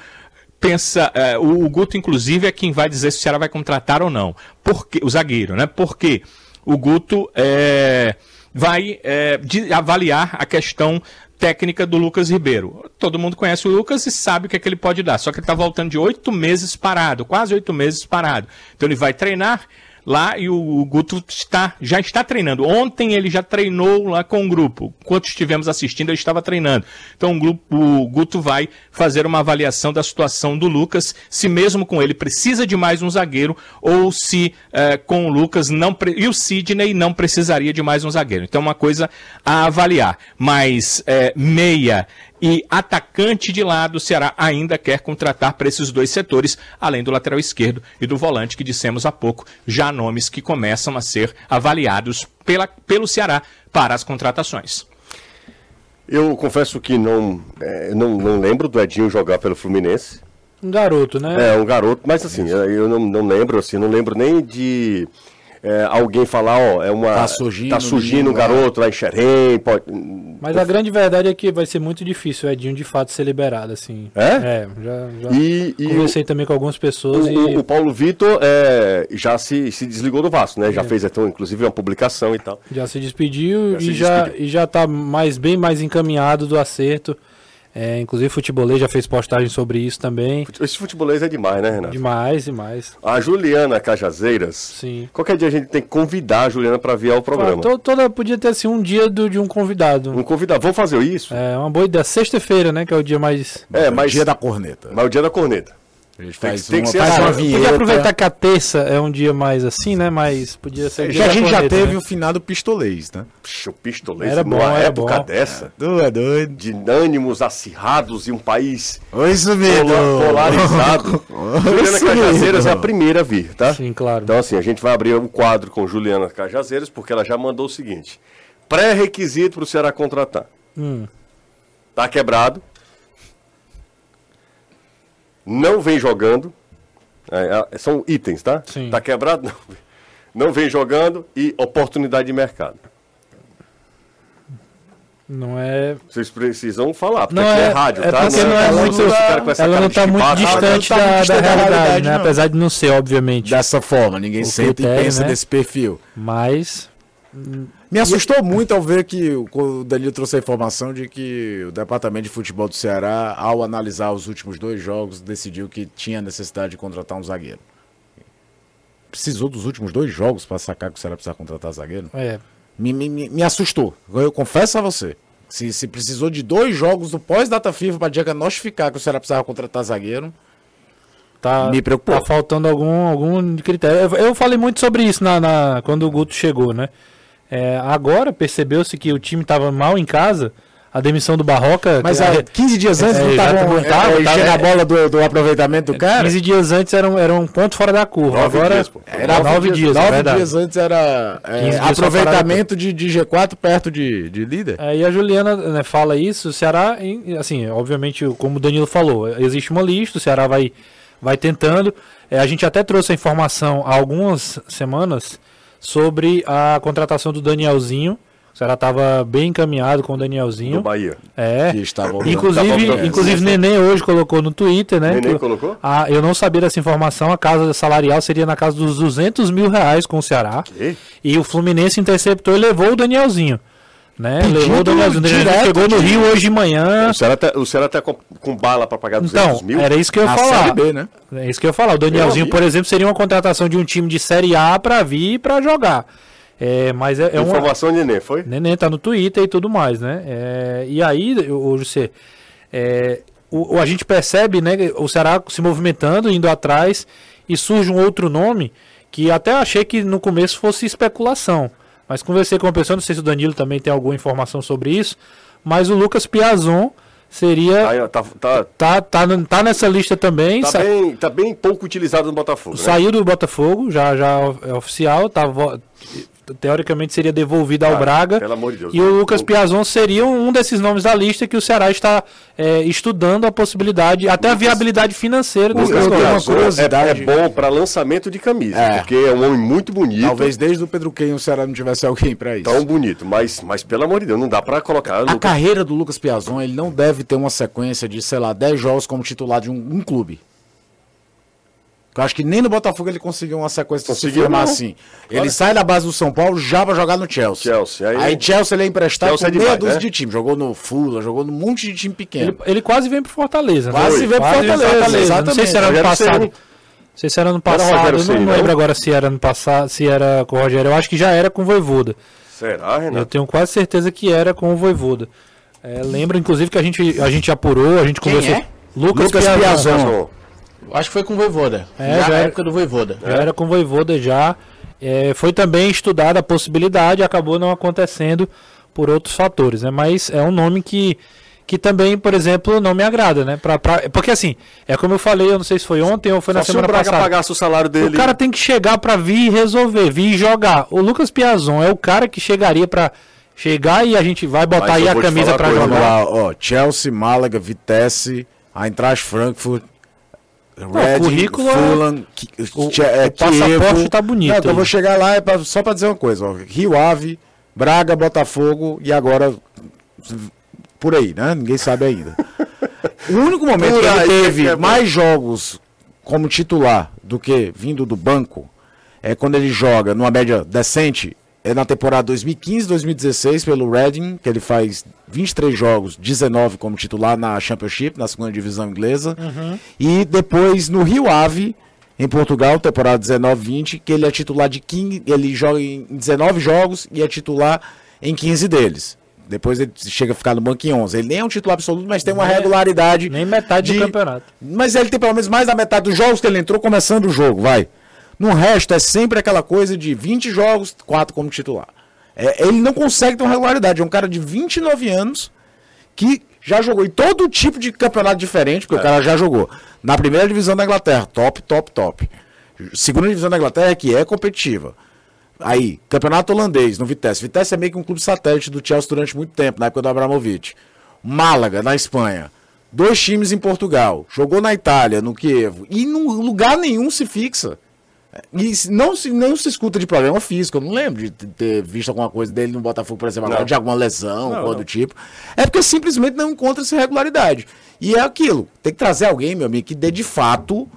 pensa, eh, o, o Guto inclusive é quem vai dizer se o Ceará vai contratar ou não. Porque o zagueiro, né? Porque o Guto eh, vai eh, de- avaliar a questão técnica do Lucas Ribeiro. Todo mundo conhece o Lucas e sabe o que, é que ele pode dar. Só que ele está voltando de oito meses parado, quase oito meses parado. Então ele vai treinar lá e o, o Guto está, já está treinando. Ontem ele já treinou lá com o grupo. Enquanto estivemos assistindo, ele estava treinando. Então o, grupo, o Guto vai fazer uma avaliação da situação do Lucas, se mesmo com ele precisa de mais um zagueiro ou se eh, com o Lucas não e o Sidney não precisaria de mais um zagueiro. Então é uma coisa a avaliar. Mas eh, meia e atacante de lado, o Ceará ainda quer contratar para esses dois setores, além do lateral esquerdo e do volante que dissemos há pouco, já nomes que começam a ser avaliados pela, pelo Ceará para as contratações. Eu confesso que não, é, não, não lembro do Edinho jogar pelo Fluminense. Um garoto, né? É, um garoto, mas assim, eu não, não lembro, assim, não lembro nem de é, alguém falar, ó, é uma. Tá surgindo tá surgindo um garoto lá em Xerém, pode. Mas a grande verdade é que vai ser muito difícil o Edinho de fato ser liberado, assim. É? É, já, já E, e conversei também com algumas pessoas o- e. o Paulo Vitor é, já se, se desligou do Vasco, né? Já fez, então, inclusive, uma publicação e tal. Já se despediu Já se e, já, despediu. e já tá mais, bem mais encaminhado do acerto. É, inclusive, o Futebolês já fez postagem sobre isso também. Esse futebolês é demais, né, Renato? Demais, demais. A Juliana Cajazeiras. Sim. Qualquer dia a gente tem que convidar a Juliana para vir ao programa. Ah, to- toda, podia ter assim um dia do, de um convidado. Um convidado. Vamos fazer isso? É uma boa ideia. Sexta-feira, né? Que é o dia mais. É, mas, Dia da corneta. mas o dia da corneta. A gente Tem faz que- uma, faz assim. uma Podia vinheta. aproveitar que a terça é um dia mais assim, né? Mas podia ser. Já, a gente já teve né? o finado pistolês, né? Puxa, o pistolês Era bom, numa era época bom. dessa, Tu é doido. de ânimos acirrados e um país Oi, sumido. polarizado. Juliana. Cajazeiras é a primeira a vir, tá? Sim, claro. Então, assim, a gente vai abrir um quadro com Juliana Cajazeiras, porque ela já mandou o seguinte: pré-requisito para o Ceará contratar. Hum. Tá quebrado. Não vem jogando. É, é, são itens, tá? Sim. Tá quebrado? Não. Não vem jogando e oportunidade de mercado. Não é. Vocês precisam falar, porque Não aqui é, é- rádio, é tá? porque não é ela muito- ela com essa Ela não de tá muito distante não tá da, muito da distante da realidade, realidade, né? não. Apesar de não ser, obviamente. Dessa forma, ninguém critério, e pensa né? nesse perfil. Mas. Me assustou muito ao ver que o Danilo trouxe a informação de que o Departamento de Futebol do Ceará, ao analisar os últimos dois jogos, decidiu que tinha necessidade de contratar um zagueiro. Precisou dos últimos dois jogos para sacar que o Ceará precisava contratar zagueiro? É. Me, me, me- me assustou. Eu confesso a você. Se, se precisou de dois jogos do pós-data FIFA para diagnosticar que o Ceará precisava contratar zagueiro, Tá, Me preocupou. Tá faltando algum, algum critério. Eu, eu falei muito sobre isso na, na- quando o Guto chegou, né? É, agora percebeu-se que o time estava mal em casa. A demissão do Barroca. Mas que- ah, 15 dias antes É, não já tava, não é, é, a é- bola do, do aproveitamento do cara? 15 dias antes era um, era um ponto fora da curva. Nove agora dias, pô. Era nove dias, é nove verdade. dias antes era é, 15 dias aproveitamento de, de G4 perto de, de líder. É, e a Juliana né, fala isso, o Ceará, assim, obviamente, como o Danilo falou, existe uma lista, o Ceará vai, vai tentando. É, a gente até trouxe a informação há algumas semanas sobre a contratação do Danielzinho. O Ceará estava bem encaminhado com o Do Danielzinho. Bahia. É. Que estava Tá Inclusive, inclusive Nenê hoje colocou no Twitter, né? Nenê que- colocou? Ah, eu não sabia dessa informação. A casa salarial seria na casa dos 200 mil reais com o Ceará. Quê? E o Fluminense interceptou e levou o Danielzinho. Né? Pedido levou o Danielzinho. O Danielzinho direto chegou no Rio hoje de manhã. O Ceará tá, o Ceará tá com, com bala pra pagar 200 Então, mil? era isso que eu ia na falar. Série B, né? É isso que eu ia falar. O Danielzinho, por exemplo, seria uma contratação de um time de Série A pra vir e pra jogar. É, mas é, é uma. Informação de Nenê, foi? Neném tá no Twitter e tudo mais, né? É, e aí, o José, é, o, o- a gente percebe, né, o Ceará se movimentando, indo atrás, e surge um outro nome que até achei que no começo fosse especulação. Mas conversei com uma pessoa, não sei se o Danilo também tem alguma informação sobre isso, mas o Lucas Piazon seria. Aí, ó, tá, tá, Tá, tá, tá nessa lista também. tá, sa- bem, tá bem pouco utilizado no Botafogo. né? Saiu do Botafogo, já, já é oficial, tá, teoricamente seria devolvido ao Ah, Braga. pelo amor de Deus, e o Lucas Piazon seria um desses nomes da lista que o Ceará está é, estudando a possibilidade, até a viabilidade financeira desse Lucas. É, é bom pra lançamento de camisa, É. porque é um homem muito bonito. Talvez desde o Pedro Quem o Ceará não tivesse alguém pra isso. Tão bonito, mas, mas pelo amor de Deus, não dá pra colocar. A Lucas- carreira do Lucas Piazon, ele não deve ter uma sequência de, sei lá, 10 jogos como titular de um, um clube. Eu acho que nem no Botafogo ele conseguiu uma sequência de se Conseguiu, formar não. assim. Ele sai da base do São Paulo já pra jogar no Chelsea. Chelsea, aí- Aí, Chelsea ele é emprestado Chelsea é por meia demais, dúzia né? de time. Jogou no Fula, jogou num monte de time pequeno. Ele, ele quase veio pro Fortaleza. né? Quase veio pro Fortaleza, Não sei se era ano passado. Não sei se era ano passado. Eu não não? lembro agora se era ano passado, se era com o Rogério. Eu acho que já era com o Voivoda. Será, Eu Renato? tenho quase certeza que era com o Voivoda. É, lembro, inclusive, que a gente, a gente apurou, a gente Quem conversou. é? Lucas, Lucas Piazon. Piazon. Acho que foi com o Voivoda. É, já já na era- época do Voivoda. Já era com o Voivoda já. É, foi também estudada a possibilidade, acabou não acontecendo por outros fatores, né? Mas é um nome que, que também, por exemplo, não me agrada, né? Pra, pra- porque assim, é como eu falei, eu não sei se foi ontem ou foi Só na se o semana Braga passada. pagasse o salário dele. O cara tem que chegar pra vir e resolver, vir e jogar. O Lucas Piazon é o cara que chegaria pra chegar e a gente vai botar Mas aí a camisa coisa, jogar. Lá, ó, Chelsea, Málaga, Vitesse, Eintracht Frankfurt, Reading, currículo é- Fulham, Ki- o- Che- é, o passaporte tá bonito Não, então eu vou chegar lá pra- só pra dizer uma coisa, ó, Rio Ave, Braga, Botafogo e agora por aí, né? Ninguém sabe ainda. o único momento que ele teve que é mais jogos como titular do que vindo do banco é quando ele joga numa média decente é na temporada 2015-2016 pelo Reading, que ele faz 23 jogos, 19 como titular na Championship, na segunda divisão inglesa. E depois no Rio Ave, em Portugal, temporada 19-20, que ele é titular de 15, ele joga em 19 jogos e é titular em 15 deles. Depois ele chega a ficar no banco em 11. Ele nem é um titular absoluto, mas tem uma Nem- regularidade. Nem metade de- do campeonato. mas ele tem pelo menos mais da metade dos jogos que ele entrou começando o jogo, vai. No resto é sempre aquela coisa de 20 jogos, 4 como titular. É, ele não consegue ter uma regularidade. É um cara de 29 anos que já jogou em todo tipo de campeonato diferente, porque o cara já jogou. Na primeira divisão da Inglaterra, top, top, top. Segunda divisão da Inglaterra, que é competitiva. Aí, campeonato holandês, no Vitesse. Vitesse é meio que um clube satélite do Chelsea durante muito tempo, na época do Abramovich. Málaga, na Espanha. Dois times em Portugal. Jogou na Itália, no Kiev. E em lugar nenhum se fixa. E não se, não se escuta de problema físico. Eu não lembro de ter visto alguma coisa dele no Botafogo, por exemplo, agora, Não. de alguma lesão, coisa do tipo. É porque simplesmente não encontra essa regularidade. E é aquilo. Tem que trazer alguém, meu amigo, que dê de fato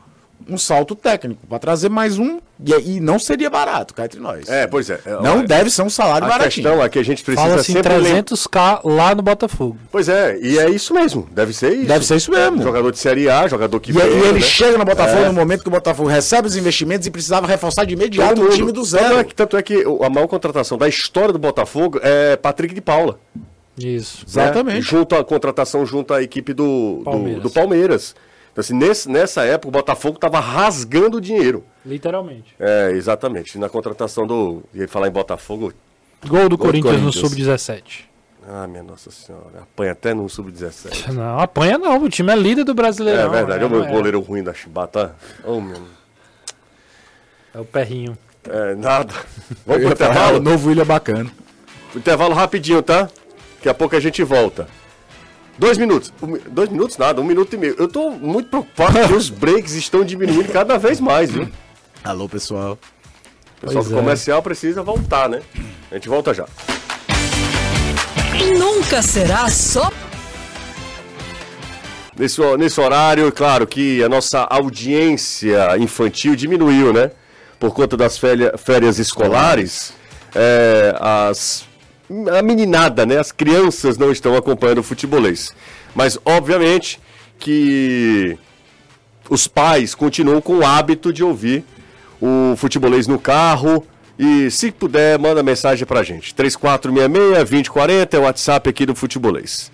um salto técnico. Para trazer mais um. E, e não seria barato, cá entre nós. É, pois é. Não é, deve ser um salário A baratinho. questão é que a gente precisa Fala assim, sempre lembrar. 300k lá no Botafogo. Pois é, e é isso mesmo. Deve ser isso. Deve ser isso mesmo. Jogador de Série A, jogador que E, e ele né? chega no Botafogo É. no momento que o Botafogo recebe os investimentos e precisava reforçar de imediato o time do Tanto é, zero. que, tanto é que a maior contratação da história do Botafogo é Patrick de Paula. Isso. Exatamente. Né? Junto à contratação junto à equipe do do Palmeiras. do Palmeiras. Então, assim, nesse- nessa época, o Botafogo estava rasgando dinheiro. Literalmente. É, exatamente. Na contratação do. Ia falar em Botafogo, Gol do Corinthians, no Corinthians. Sub-17. Ah, minha Nossa Senhora. Apanha até no sub-17. Não, apanha não, o time é líder do brasileiro. É verdade. Olha o meu é, goleiro ruim da Chibata. Oh, meu. é o perrinho. É, nada. Vamos pro intervalo? o novo William é bacana. Intervalo rapidinho, tá? Daqui a pouco a gente volta. Dois minutos. Um dois minutos nada, um minuto e meio. Eu tô muito preocupado porque os breaks estão diminuindo cada vez mais, viu? Alô, pessoal. O pessoal Pois do é. comercial precisa voltar, né? A gente volta já. Nunca será só Nesse, nesse horário, claro que a nossa audiência infantil diminuiu, né? Por conta das féria- férias escolares, é, as, a meninada, né? As crianças não estão acompanhando o futebolês. Mas, obviamente, que os pais continuam com o hábito de ouvir o futebolês no carro. E se puder, manda mensagem pra gente. 3466-2040 é o WhatsApp aqui do futebolês.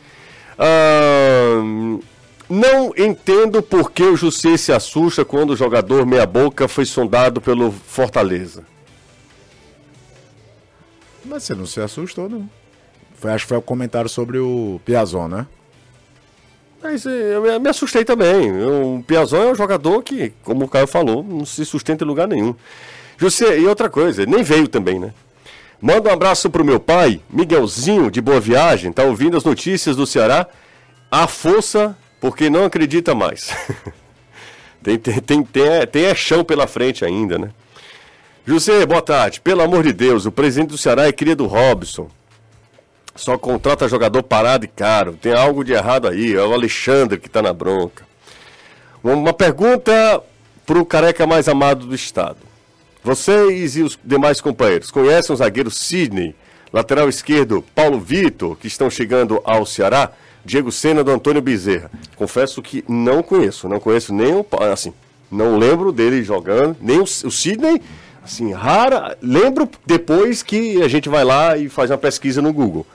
Não entendo por que o Jussê se assusta quando o jogador meia-boca foi sondado pelo Fortaleza. Mas você não se assustou, não. Foi, acho que foi o comentário sobre o Piazon, né? Mas eh, eu me- assustei também. O Piazon é um jogador que, como o Caio falou, não se sustenta em lugar nenhum. Jussê, e outra coisa, nem veio também, né? Manda um abraço pro meu pai, Miguelzinho, de Boa Viagem, tá ouvindo as notícias do Ceará. A força, porque não acredita mais. tem, tem, tem, tem, é- tem é chão pela frente ainda, né? José, boa tarde. Pelo amor de Deus, o presidente do Ceará é cria do Robson. Só contrata jogador parado e caro. Tem algo de errado aí. É o Alexandre que tá na bronca. Uma- pergunta pro careca mais amado do estado. Vocês e os demais companheiros conhecem o zagueiro Sidney, lateral esquerdo Paulo Vitor, que estão chegando ao Ceará? Diego Sena do Antônio Bezerra. Confesso que não conheço, não conheço nem o assim, não lembro dele jogando, nem o, o Sidney, assim, rara, lembro depois que a gente vai lá e faz uma pesquisa no Google.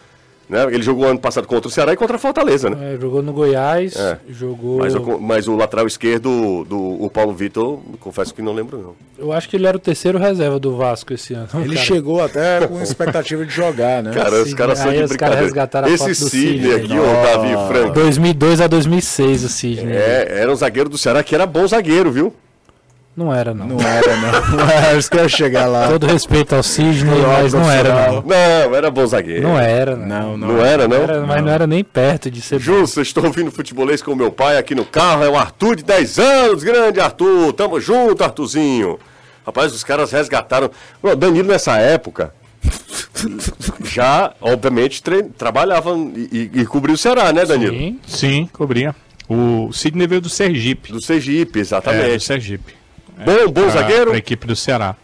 Né? Ele jogou ano passado contra o Ceará e contra a Fortaleza, né? É, jogou no Goiás, É. jogou. Mas, o, mas o lateral esquerdo do o Paulo Vitor, confesso que não lembro não. Eu acho que ele era o terceiro reserva do Vasco esse ano. Ele cara. chegou até com expectativa de jogar, né? Cara, os caras são Aí de os brincadeira. resgataram a Esse foto do Sidney Sidney. aqui, ó, Davi Franco. 2002 a 2006 o Sidney. É, era um zagueiro do Ceará que era bom zagueiro, viu? Não era, não. Não era, não. Não era, os caras chegar lá. Todo respeito ao Sidney, mas não era, não. Não, era bom zagueiro. Não era, não. Não, não. Não era, não? Era, mas não era nem perto de ser bom. Justo, estou ouvindo futebolês com o meu pai aqui no carro. É o Arthur de 10 anos, grande Arthur. Tamo junto, Arthurzinho. Rapaz, os caras resgataram. O Danilo, nessa época, já, obviamente, tre... trabalhava e, e, e cobriu o Ceará, né, Danilo? Sim. Sim, cobria. O Sidney veio do Sergipe. Do Sergipe, É, do exatamente. Sergipe. Bom, bom Pra- zagueiro? pra equipe do Ceará.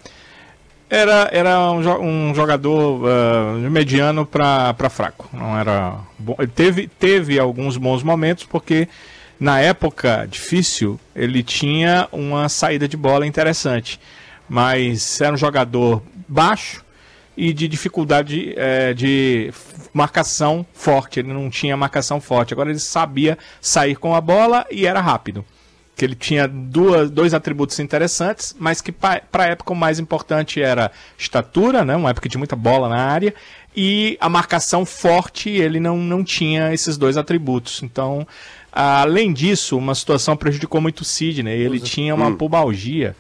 Era, era um, um jogador ah, mediano para fraco. Não era bom. Ele teve, teve alguns bons momentos, porque na época difícil ele tinha uma saída de bola interessante. Mas era um jogador baixo e de dificuldade eh, de marcação forte. Ele não tinha marcação forte. Agora ele sabia sair com a bola e era rápido que ele tinha duas, dois atributos interessantes, mas que para a época o mais importante era estatura, né, uma época de muita bola na área, e a marcação forte, ele não, não tinha esses dois atributos. Então, além disso, uma situação prejudicou muito o Sidney, ele tinha uma pubalgia.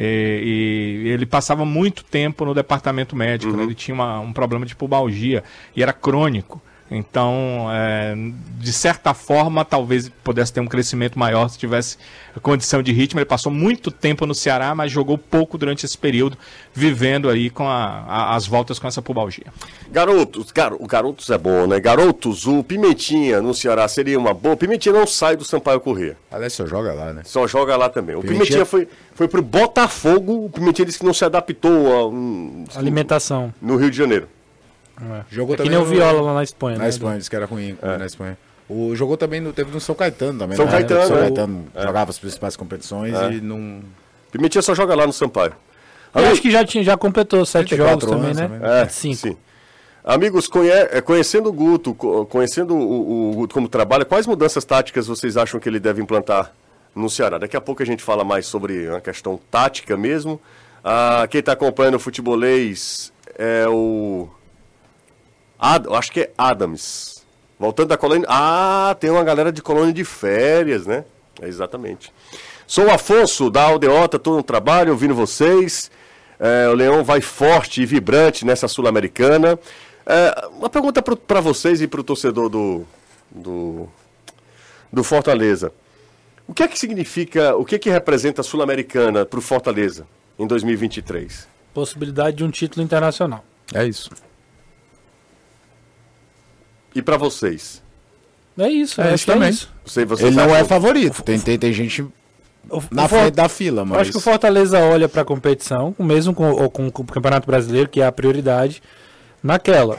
E, e ele passava muito tempo no departamento médico, né? ele tinha uma- um problema de pubalgia e era crônico. Então, é, de certa forma, talvez pudesse ter um crescimento maior se tivesse condição de ritmo. Ele passou muito tempo no Ceará, mas jogou pouco durante esse período, vivendo aí com a- a- as voltas com essa pubalgia. Garotos, garo, garotos é bom, né? Garotos, o Pimentinha no Ceará seria uma boa. Pimentinha não sai do Sampaio Corrêa. Aliás, só joga lá, né? Só joga lá também. O Pimentinha- Pimentinha, foi, foi pro Botafogo. O Pimentinha disse que não se adaptou a um- Alimentação. no Rio de Janeiro. Jogou É que também nem o Viola lá na Espanha, Na né? Espanha, disse que era ruim comer na Espanha. O, jogou também, no, teve no São Caetano também, São né? Caetano, São é. Caetano jogava as principais competições e não... Pimentinha só joga lá no Sampaio. Eu acho que já, tinha, já completou sete 34 jogos também, né? também. É, Cinco. sim. Amigos, conhe- conhecendo o Guto, co- conhecendo o, o Guto como trabalha, quais mudanças táticas vocês acham que ele deve implantar no Ceará? Daqui a pouco a gente fala mais sobre a questão tática mesmo. Ah, quem está acompanhando o futebolês é o Ad, eu acho que é Adams. Voltando da colônia. Ah, tem uma galera de colônia de férias, né? É, exatamente. Sou o Afonso da Aldeota, estou no trabalho, ouvindo vocês. É, o Leão vai forte e vibrante nessa Sul-Americana. É, uma pergunta para vocês e para o torcedor do, do, do Fortaleza. O que é que significa, o que é que representa a Sul-Americana para o Fortaleza em 2023? Possibilidade de um título internacional. É isso. E para vocês? É isso, É é, isso isso também. isso. Você, vocês Ele não é favorito. Tem, tem, tem gente O- na o frente da fila, Eu mas. acho que o Fortaleza olha para a competição, mesmo com, ou com, com o Campeonato Brasileiro, que é a prioridade, naquela.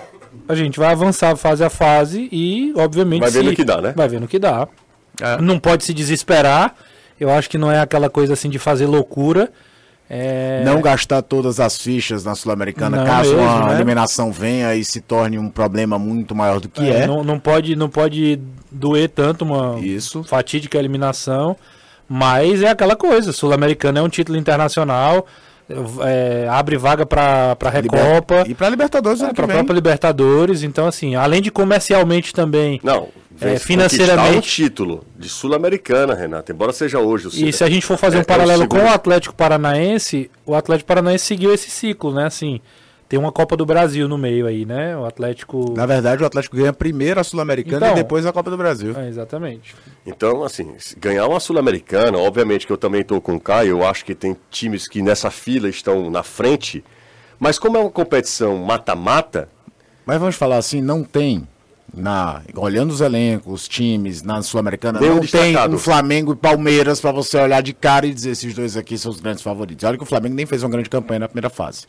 A gente vai avançar fase a fase e, obviamente, Vai vendo se- o que dá, né? Vai vendo o que dá. É. Não pode se desesperar. Eu acho que não é aquela coisa assim de fazer loucura. É, Não gastar todas as fichas na Sul-Americana caso mesmo, uma né? eliminação venha e se torne um problema muito maior do que é, é. Não, não pode, não pode doer tanto uma Isso. fatídica eliminação. Mas é aquela coisa. Sul-Americana é um título internacional. é, abre vaga para a Liber- Recopa. E pra Libertadores ano para a própria Libertadores. Então, assim, além de comercialmente também. Não, É, vem financeiramente- um título de Sul-Americana, Renato, embora seja hoje o E se a gente for fazer É, um é o paralelo com o Atlético Paranaense, o Atlético Paranaense seguiu esse ciclo, né? Assim, tem uma Copa do Brasil no meio aí, né? O Atlético. Na verdade, o Atlético ganha primeiro a Sul-Americana Então. e depois a Copa do Brasil. É, exatamente. Então, assim, ganhar uma Sul-Americana, obviamente que eu também estou com o Caio, eu acho que tem times que nessa fila estão na frente, mas como é uma competição mata-mata, Mas vamos falar assim, não tem. Na, olhando os elencos, os times na Sul-Americana, não tem destacado. um Flamengo e Palmeiras pra você olhar de cara e dizer esses dois aqui são os grandes favoritos. Olha que o Flamengo nem fez uma grande campanha na primeira fase.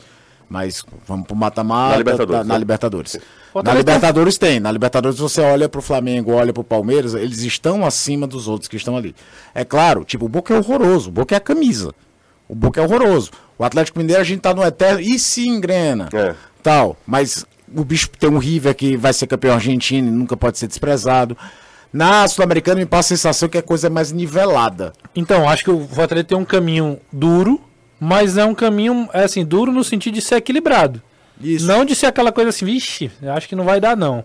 Mas vamos pro mata-mata Na Libertadores, tá- na né? Libertadores. Na Libertadores tem. Na Libertadores você olha pro Flamengo, olha pro Palmeiras, eles estão acima dos outros que estão ali. É claro, tipo, o Boca é horroroso, o Boca é a camisa. O Boca é horroroso. O Atlético Mineiro a gente tá no eterno. E se engrena? É. Tal. Mas o bicho tem um River que vai ser campeão argentino e nunca pode ser desprezado. Na Sul-Americana me passa a sensação que a coisa é mais nivelada. Então, acho que o Fortaleza tem um caminho duro, mas é um caminho, é assim, duro no sentido de ser equilibrado. Isso. Não de ser aquela coisa assim, vixe, acho que não vai dar, não.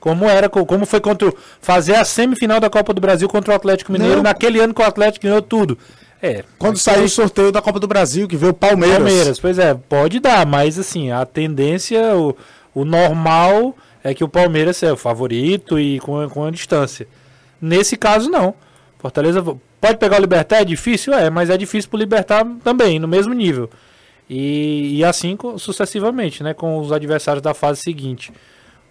Como era, co- como foi contra o, fazer a semifinal da Copa do Brasil contra o Atlético Mineiro, Não. naquele ano que o Atlético ganhou tudo. É. Quando saiu o sorteio da Copa do Brasil, que veio o Palmeiras. Palmeiras, pois é, pode dar, mas assim, a tendência, o, o normal é que o Palmeiras é o favorito e com, com a distância. Nesse caso, não. Fortaleza pode pegar o Libertar, é difícil? É, mas é difícil pro Libertar também, no mesmo nível. E, e assim sucessivamente, né, com os adversários da fase seguinte.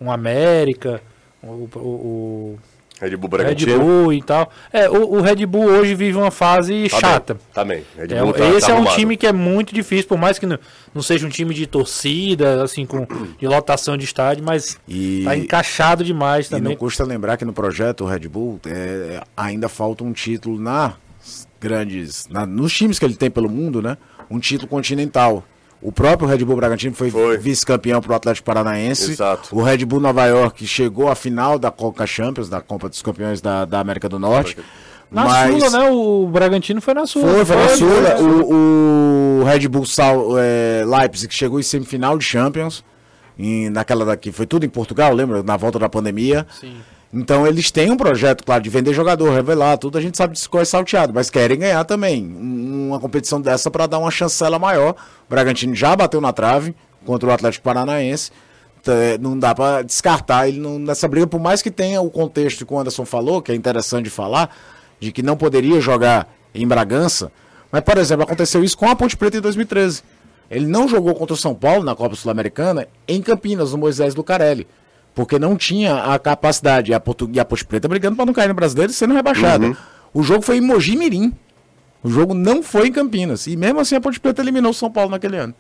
Um América, o, o- o Red Bull Red Bragantino. Bull e tal. É, o, o Red Bull hoje vive uma fase Tá chata. bem, Tá bem. Red É, Bull tá- esse tá é um arrumado. time que é muito difícil, por mais que não, não seja um time de torcida, assim, com de lotação de estádio, mas E- tá encaixado demais E não também. custa lembrar que no projeto o Red Bull é, ainda falta um título nas grandes. na- nos times que ele tem pelo mundo, né? Um título continental. O próprio Red Bull Bragantino foi, Foi. vice-campeão pro Atlético Paranaense. Exato. O Red Bull Nova York chegou à final da Coca Champions, da Copa dos Campeões da, da América do Norte. Na mas Sula, né? O Bragantino foi na Sula. Foi, foi na Sula. foi. O, o Red Bull Sal, é, Leipzig chegou em semifinal de Champions. Em, naquela daqui, foi tudo em Portugal, lembra? Na volta da pandemia. Sim. Então eles têm um projeto, claro, de vender jogador, revelar, tudo a gente sabe disso é salteado, mas querem ganhar também. Um- Uma competição dessa para dar uma chancela maior. O Bragantino já bateu na trave contra o Atlético Paranaense. Não dá para descartar ele nessa briga, por mais que tenha o contexto que o Anderson falou, que é interessante de falar, de que não poderia jogar em Bragança. Mas, por exemplo, aconteceu isso com a Ponte Preta em 2013. Ele não jogou contra o São Paulo na Copa Sul-Americana em Campinas, no Moisés Lucarelli. Porque não tinha a capacidade. E a, Portu... e a Ponte Preta brigando para não cair no brasileiro e sendo rebaixada. O jogo foi em Mogi Mirim. O jogo não foi em Campinas. E mesmo assim a Ponte Preta eliminou o São Paulo naquele ano.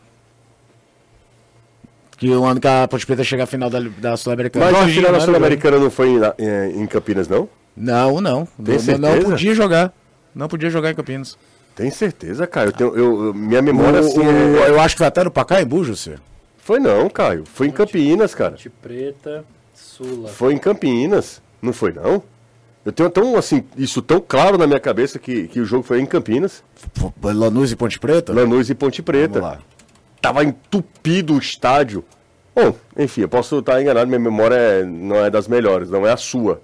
Que o ano que a Ponte Preta chega à final da, da Sul-Americana. Mas a final da Sul-Americana não foi em, em- em Campinas, não? Não, não. Tem Não, não podia jogar. Não podia jogar em Campinas. Tem certeza, Caio? Eu tenho- eu- eu- minha memória, O- assim, o- é- Eu acho que foi até no Pacaembu, José. Foi não, Caio. Foi em Campinas, cara. Ponte Preta, Sula. Foi em Campinas. Não foi, não? Eu tenho tão, assim, isso tão claro na minha cabeça que, que o jogo foi em Campinas. Foi Lanús e Ponte Preta? Lanús e Ponte Preta. Vamos lá. Tava entupido o estádio. Bom, enfim, eu posso estar enganado, minha memória é- não é das melhores, não é a sua.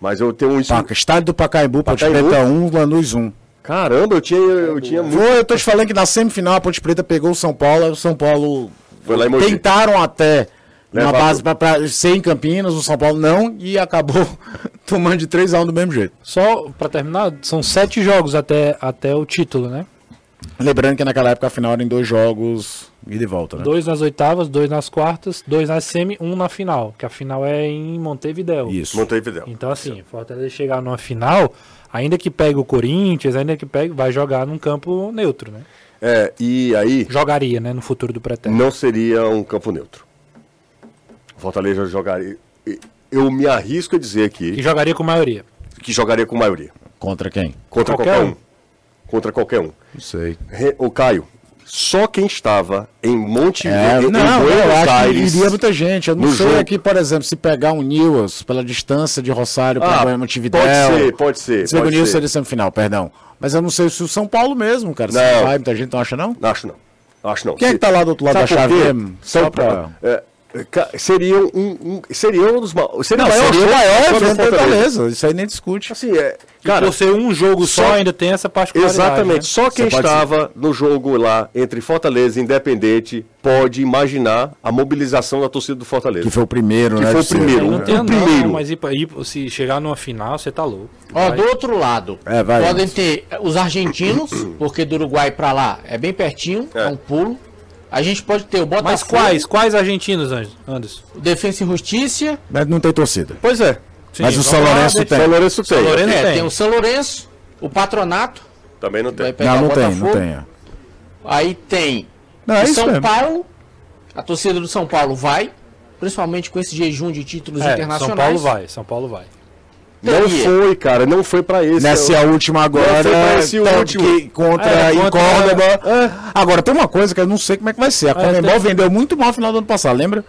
Mas eu tenho isso. Paca, estádio do Pacaembu, Ponte Pacaembu? Preta 1, Lanús 1. Caramba, eu tinha, eu tinha muito. Foi, eu tô te falando que na semifinal a Ponte Preta pegou o São Paulo, o São Paulo Foi lá em Mogi. tentaram até uma Levar base pra, pra ser em Campinas, o São Paulo não, e acabou tomando de 3x1 do mesmo jeito. Só pra terminar, são sete jogos até, até o título, né? Lembrando que naquela época a final era em dois jogos e de volta, né? Dois nas oitavas, dois nas quartas, dois na semi, um na final. Que a final é em Montevideo. Isso. Montevideo. Então, assim, Fortaleza chegar numa final, ainda que pegue o Corinthians, ainda que pegue, vai jogar num campo neutro, né? É, e aí Jogaria, né, no futuro do pretérito. não seria um campo neutro. O Fortaleza jogaria. Eu me arrisco a dizer aqui jogaria com maioria. que jogaria com maioria. Contra quem? Contra Qualquer qualquer, um. um. Contra qualquer um. Não sei. O Caio, só quem estava em Monte É, em, em não, eu Buenos acho Aires. que iria muita gente. Eu não sei jogo. aqui, por exemplo, se pegar um Newells pela distância de Rosário Ah, para Montevideo. pode ser, pode ser. Se que o Newells ser. seria semifinal, perdão. Mas eu não sei se o São Paulo mesmo, cara. Se Não. vai, muita gente não acha, não? Acho não. Acho não. Quem é que tá lá do outro lado Sabe da chave Só pra... é, seriam um, um, seria um dos seria Não, o maior seria o maior evento da Fortaleza. Isso aí nem discute. Assim, é, Cara, por ser um jogo só, só- ainda tem essa particularidade. exatamente. né? Só quem Você estava no jogo lá entre Fortaleza e Independente pode imaginar a mobilização da torcida do Fortaleza. Que foi o primeiro, Que né? foi o primeiro. Não o tem não, primeiro. mas ir, ir- se chegar numa final, você tá louco. Ó, Vai. do outro lado, É, vai, podem ter os argentinos, porque do Uruguai pra lá é bem pertinho, é, É. um pulo. A gente pode ter o Botafogo, Mas quais? Quais argentinos, Anderson? Defensa e Justiça, Mas não tem torcida. Pois é. Mas o São Lourenço tem. São Lourenço tem. São Lourenço é, tem. tem o São Lourenço, o Patronato, Também não tem. Não, não o tem, não tem. é. Aí tem Não, é o São mesmo. Paulo, a torcida do São Paulo vai, principalmente com esse jejum de títulos É, internacionais. São Paulo vai, São Paulo vai. Não foi, cara. Não foi pra esse. Nessa Eu- última agora, Não, foi pra esse tanto último. que contra É, em contra- Córdoba. Agora, tem uma coisa que eu não sei como é que vai ser. A Comembol tem- vendeu muito mal no final do ano passado, lembra?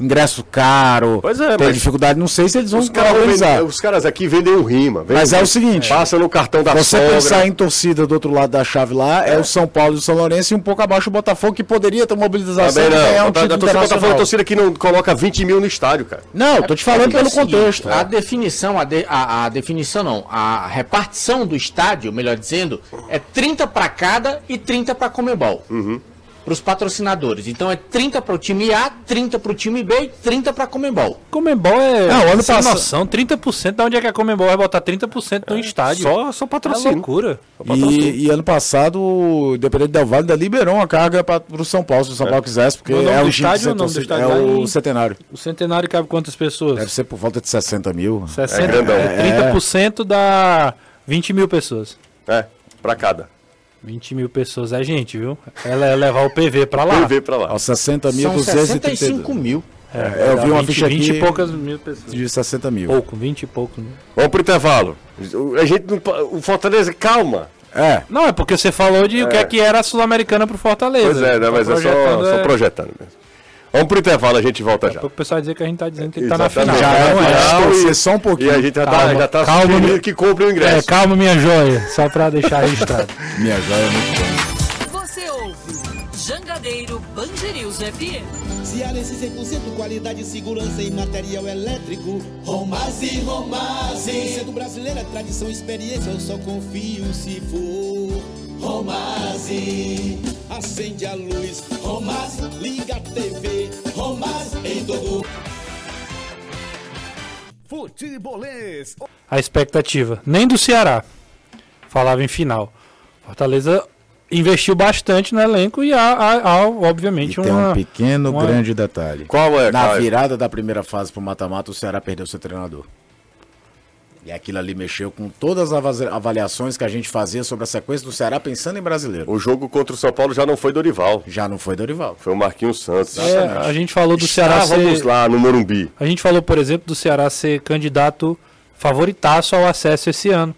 Ingresso caro, Pois é, tem mas- dificuldade, não sei se eles vão Os caras, organizar. vendem- os caras aqui vendem o rima. vendem- Mas é o seguinte, Passa no cartão da você sogra. pensar em torcida do outro lado da chave lá, é, o São Paulo e o São Lourenço e um pouco abaixo o Botafogo, que poderia ter mobilização Também e ganhar não. um A título torcida do Botafogo é torcida que não coloca 20 mil no estádio, cara. Não, tô te falando é pelo o seguinte, contexto. A definição, a, de- a- a definição não, a repartição do estádio, melhor dizendo, é 30 para cada e 30 para Comebol. Uhum. Para os patrocinadores. Então é 30 para o time A, 30 para o time B e 30 para Comebol. Comembol é. Não, ano sem passado- noção, 30%. Da onde é que a Comembol vai botar 30% no estádio? Só, só É patrocínio. loucura. E, e ano passado, Independente Valle ainda liberou uma carga para o São Paulo, se o São Paulo quisesse, porque O é o estádio, o nome do estádio é lá o em- centenário. O centenário cabe quantas pessoas? Deve ser por volta de 60 mil. 60, grandão. é, 30% dá 20 mil pessoas. É, pra cada. 20 mil pessoas é gente, viu? Ela é levar o PV pra lá. PV pra lá. Aos 60 mil, São 65 232. mil. É, eu dá vi uma 20, ficha 20 e aqui poucas mil pessoas. de 60 mil. Pouco, 20 e pouco. Né? Vamos pro intervalo. A gente não O Fortaleza, calma. É, Não, é porque você falou de o que é que era a Sul-Americana pro Fortaleza. Pois é, né? Mas é só, só é- projetando mesmo. Vamos pro intervalo, a gente volta já. Pouco o pessoal vai dizer que a gente tá dizendo que ele tá na Exatamente. final. Já é, Não, já é, é. torcer e- só um pouquinho. E a gente já tá, Calma, já tá calma, sugerindo meu- que compre o É, ingresso. calma, minha joia. Só pra deixar registrado. minha joia é muito bom. Você ouve Jangadeiro News FM. Cearense 100% qualidade, segurança e material elétrico. Romase, Romase. Sendo brasileiro é tradição, experiência, eu só confio se for. Romase. Acende a luz, Romase. Liga a TV, Romase. Em todo Futebolês. A expectativa. Nem do Ceará. Falava em final. Fortaleza investiu bastante no elenco e há, há- há, E obviamente, tem uma... um pequeno, uma- grande detalhe. Qual é, Na Caio? virada da primeira fase pro mata-mata, o Ceará perdeu seu treinador. E aquilo ali mexeu com todas as ava- avaliações que a gente fazia sobre a sequência do Ceará pensando em brasileiro. O jogo contra o São Paulo já não foi Dorival. Já não foi Dorival. Foi o Marquinhos Santos. É, a gente falou do Ceará Estávamos ser... lá no Morumbi. A gente falou, por exemplo, do Ceará ser candidato favoritaço ao acesso esse ano.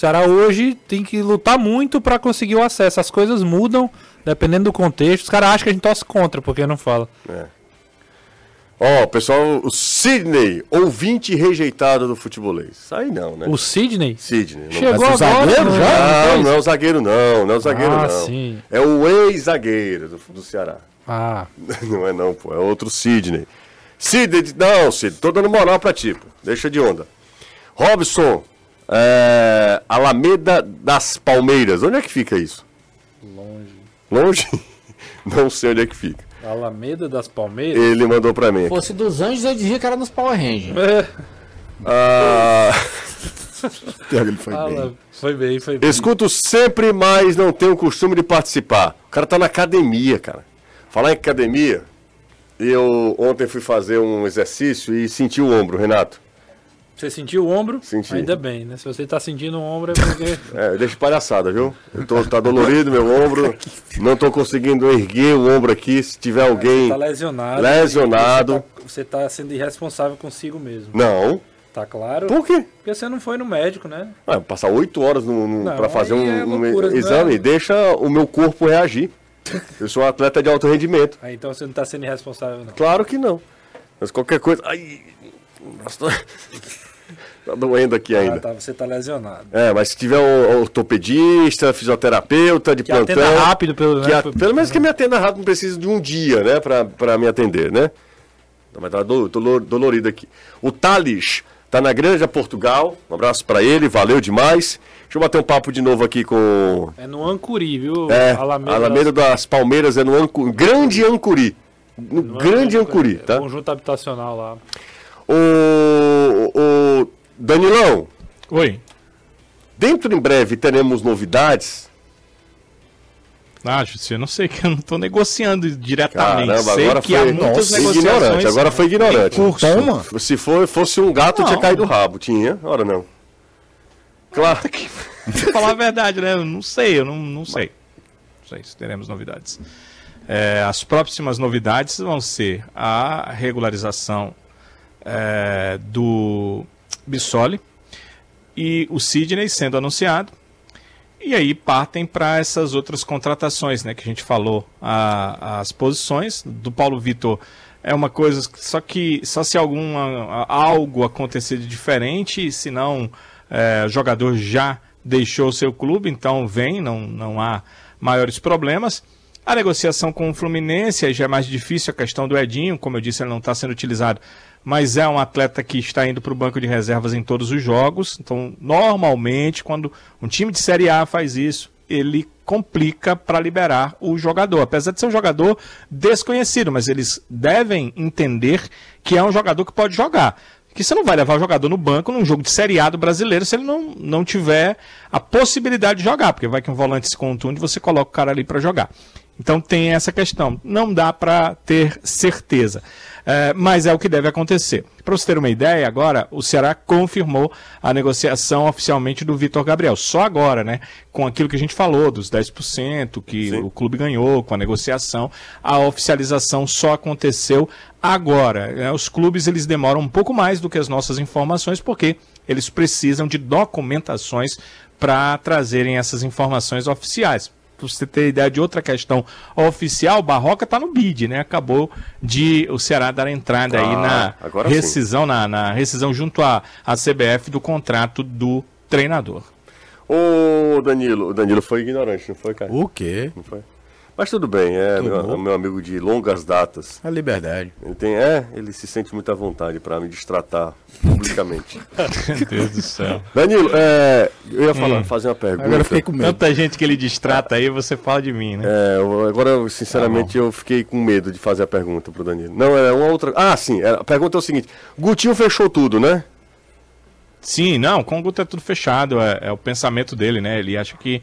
O Ceará hoje tem que lutar muito para conseguir o acesso. As coisas mudam dependendo do contexto. Os caras acham que a gente torce contra, porque não fala. Ó, pessoal, o Sidney, ouvinte rejeitado do futebolês. Aí não, né? O Sidney Sidney. não- chegou Mas o agora. zagueiro no- já? Não, não é o zagueiro não, não é o zagueiro Ah, não. sim. É o ex-zagueiro do, do Ceará. Ah, Não é não, pô. É outro Sidney. Sidney, não, Sidney, tô dando moral pra ti, pô. Deixa de onda. Robson, é, Alameda das Palmeiras. Onde é que fica isso? longe. Longe? Não sei onde é que fica. Alameda das Palmeiras? Ele mandou pra mim. Se fosse dos Anjos, eu dizia que era nos Power Rangers. É, Ah, Ele foi bem. foi bem, foi bem. escuto sempre, mas não tenho o costume de participar. O cara tá na academia, cara. Falar em academia, eu ontem fui fazer um exercício e senti o ombro, Renato. Você sentiu o ombro? Senti. Ainda bem, né? Se você tá sentindo o ombro é porque. É, deixa de palhaçada, viu? Eu tô, tá dolorido meu ombro, não tô conseguindo erguer o ombro aqui. Se tiver alguém. tá lesionado. Lesionado. Você tá, você tá sendo irresponsável consigo mesmo. Não. Tá claro? Por quê? Porque você não foi no médico, né? Ah, passar oito horas no, no, Não, pra fazer um, é um loucura, não exame é? deixa o meu corpo reagir. Eu sou um atleta de alto rendimento. Aí então você não tá sendo irresponsável, não. Claro que não. Mas qualquer coisa. Ai. Nossa, tá doendo aqui Ah, ainda. tá, você tá lesionado. É, mas se tiver um ortopedista, fisioterapeuta de Que plantão. atenda rápido, pelo, que né? a- pelo menos que me atenda rápido, não precisa de um dia, né, pra, pra me atender, né? Não, mas tá do, dolor- dolorido aqui. O Thales tá na Granja Portugal. Um abraço pra ele, valeu demais. Deixa eu bater um papo de novo aqui com. É no Ancuri, viu? É, Alameda, Alameda, das Palmeiras é no Ancu... Grande Ancuri. No no Grande Ancuri, Ancuri, tá? Conjunto habitacional lá. O, o Danilão, Oi. dentro em breve teremos novidades. Ah, eu não sei que eu não tô negociando diretamente. Caramba, sei agora que foi há muitas Nossa, negociações. ignorante. Agora foi ignorante. Toma. Se for, fosse um gato, tinha Não. caído o rabo. Tinha? Ora não. Claro. Pra falar a verdade, né? Eu não sei, eu não, não sei. Não sei se teremos novidades. É, as próximas novidades vão ser a regularização é, do Bissoli e o Sidney sendo anunciado. E aí partem para essas outras contratações, né? Que a gente falou, a- as posições do Paulo Vitor é uma coisa só que só se algum a- algo acontecer de diferente, senão é, o jogador já deixou o seu clube, então vem, não, não há maiores problemas. A negociação com o Fluminense já é mais difícil a questão do Edinho, como eu disse, ele não está sendo utilizado, mas é um atleta que está indo para o banco de reservas em todos os jogos. Então, normalmente, quando um time de Série A faz isso, ele complica para liberar o jogador. Apesar de ser um jogador desconhecido, mas eles devem entender que é um jogador que pode jogar. Que você não vai levar o jogador no banco num jogo de Série A do brasileiro se ele não, não tiver a possibilidade de jogar, porque vai que um volante se contunde você coloca o cara ali para jogar. Então tem essa questão. Não dá para ter certeza. É, mas é o que deve acontecer. Para você ter uma ideia, agora o Ceará confirmou a negociação oficialmente do Vitor Gabriel. Só agora, né? Com aquilo que a gente falou, dos 10% que o clube ganhou com a negociação, a oficialização só aconteceu agora. né? Os clubes eles demoram um pouco mais do que as nossas informações, porque eles precisam de documentações para trazerem essas informações oficiais pra você ter ideia de outra questão oficial, o Barroca está no bid, né? Acabou de o Ceará dar entrada aí Ah, na agora sim. rescisão, na, na rescisão junto à, à CBF do contrato do treinador. Ô, Danilo. O Danilo foi ignorante, não foi, cara? O quê? Não foi? Mas tudo bem, é meu, bom. meu amigo de longas datas. A liberdade. Ele tem, é, ele se sente muito à vontade para me distratar publicamente. Meu Deus do céu. Danilo, é, eu ia falar, fazer uma pergunta. Agora eu fiquei com medo. Tanta gente que ele distrata aí, você fala de mim, né? É, eu- agora, eu, sinceramente, eu fiquei com medo de fazer a pergunta pro Danilo. Não, é uma outra. Ah, sim. é, A pergunta é o seguinte: Gutinho fechou tudo, né? Sim, não, com o Guto é tudo fechado, é, é o pensamento dele, né? Ele acha que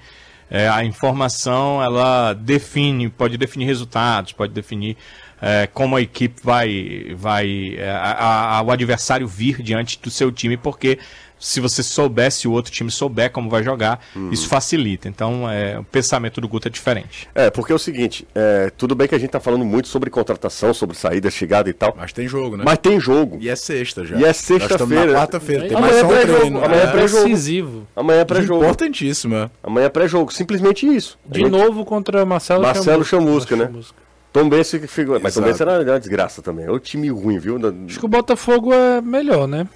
é, a informação, ela define, pode definir resultados, pode definir é, como a equipe vai, vai é, a- a- o adversário vir diante do seu time, porque se você souber, se o outro time souber como vai jogar, isso facilita. Então, é, o pensamento do Guto é diferente. É, porque é o seguinte: é, tudo bem que a gente tá falando muito sobre contratação, sobre saída, chegada e tal. Mas tem jogo, né? Mas tem jogo. E é sexta já. E é sexta-feira. quarta-feira. Tem Amanhã mais só é um pré-jogo, treino. amanhã é pré-jogo. Decisivo. Amanhã é pré-jogo. Importantíssimo, é. Amanhã é pré-jogo. Simplesmente isso. De gente- novo contra Marcelo Marcelo Chamusca, né? Chamusca. Tom Benz fica. fica- Mas Tom Benz Exato. era uma desgraça também. É o time ruim, viu? Acho que o Botafogo é melhor, né?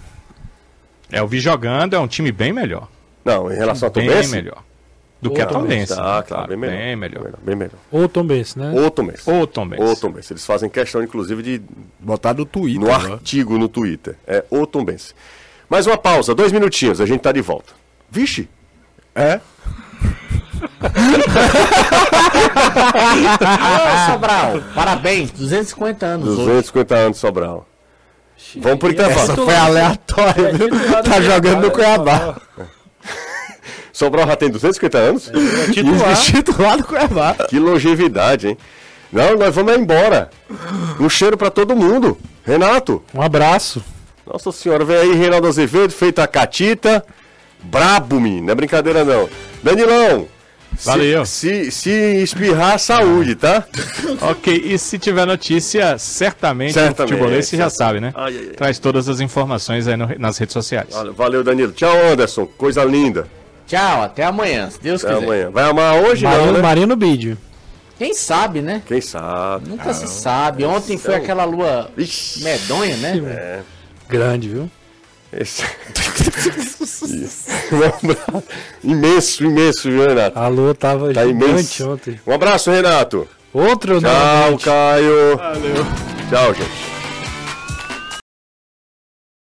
É, eu vi jogando, é um time bem melhor. Não, em relação a Tom bem melhor. do que a Tom Tombense. Ah, claro, bem melhor. Bem melhor. Bem melhor. Ou Tom Benz, né? Ou Tombense. Ou Tombense. Ou Tombense. Eles fazem questão, inclusive, de Botar no Twitter. no né? artigo no Twitter. É o Tombense. Mais uma pausa, dois minutinhos, a gente tá de volta. Vixe! É? Ô, Sobral, parabéns, 250 anos hoje. 250 anos, Sobral. Vamos pro intervalo. Essa foi aleatória, viu? Tá jogando no Cuiabá. Sobral já tem 250 anos? Titular. Titular do Cuiabá. Que longevidade, hein? Não, nós vamos embora. Um cheiro pra todo mundo. Renato, Um abraço. nossa senhora, vem aí Reinaldo Azevedo, feita a catita. Brabo, menino, não é brincadeira não. Danilão, Valeu. Se, se espirrar, saúde, tá? Ok, e se tiver notícia, certamente, Certamente, o futebolês você já sabe, né? Ai, ai, ai. Traz todas as informações aí no- nas redes sociais. Valeu, Danilo. Tchau, Anderson. Coisa linda. Tchau, até amanhã, se Deus Até quiser. amanhã. Vai amar hoje, não, Marinho, né? Marinho no vídeo. Quem sabe, né? Quem sabe. Nunca se sabe. Ontem foi aquela lua Ixi. medonha, né? Grande, viu? Esse... Isso. Um abraço. imenso, imenso, viu, Renato? A lua tava Tá imenso. ontem. Um abraço, Renato. Outro Tchau, novamente. Caio. Valeu. Tchau, gente.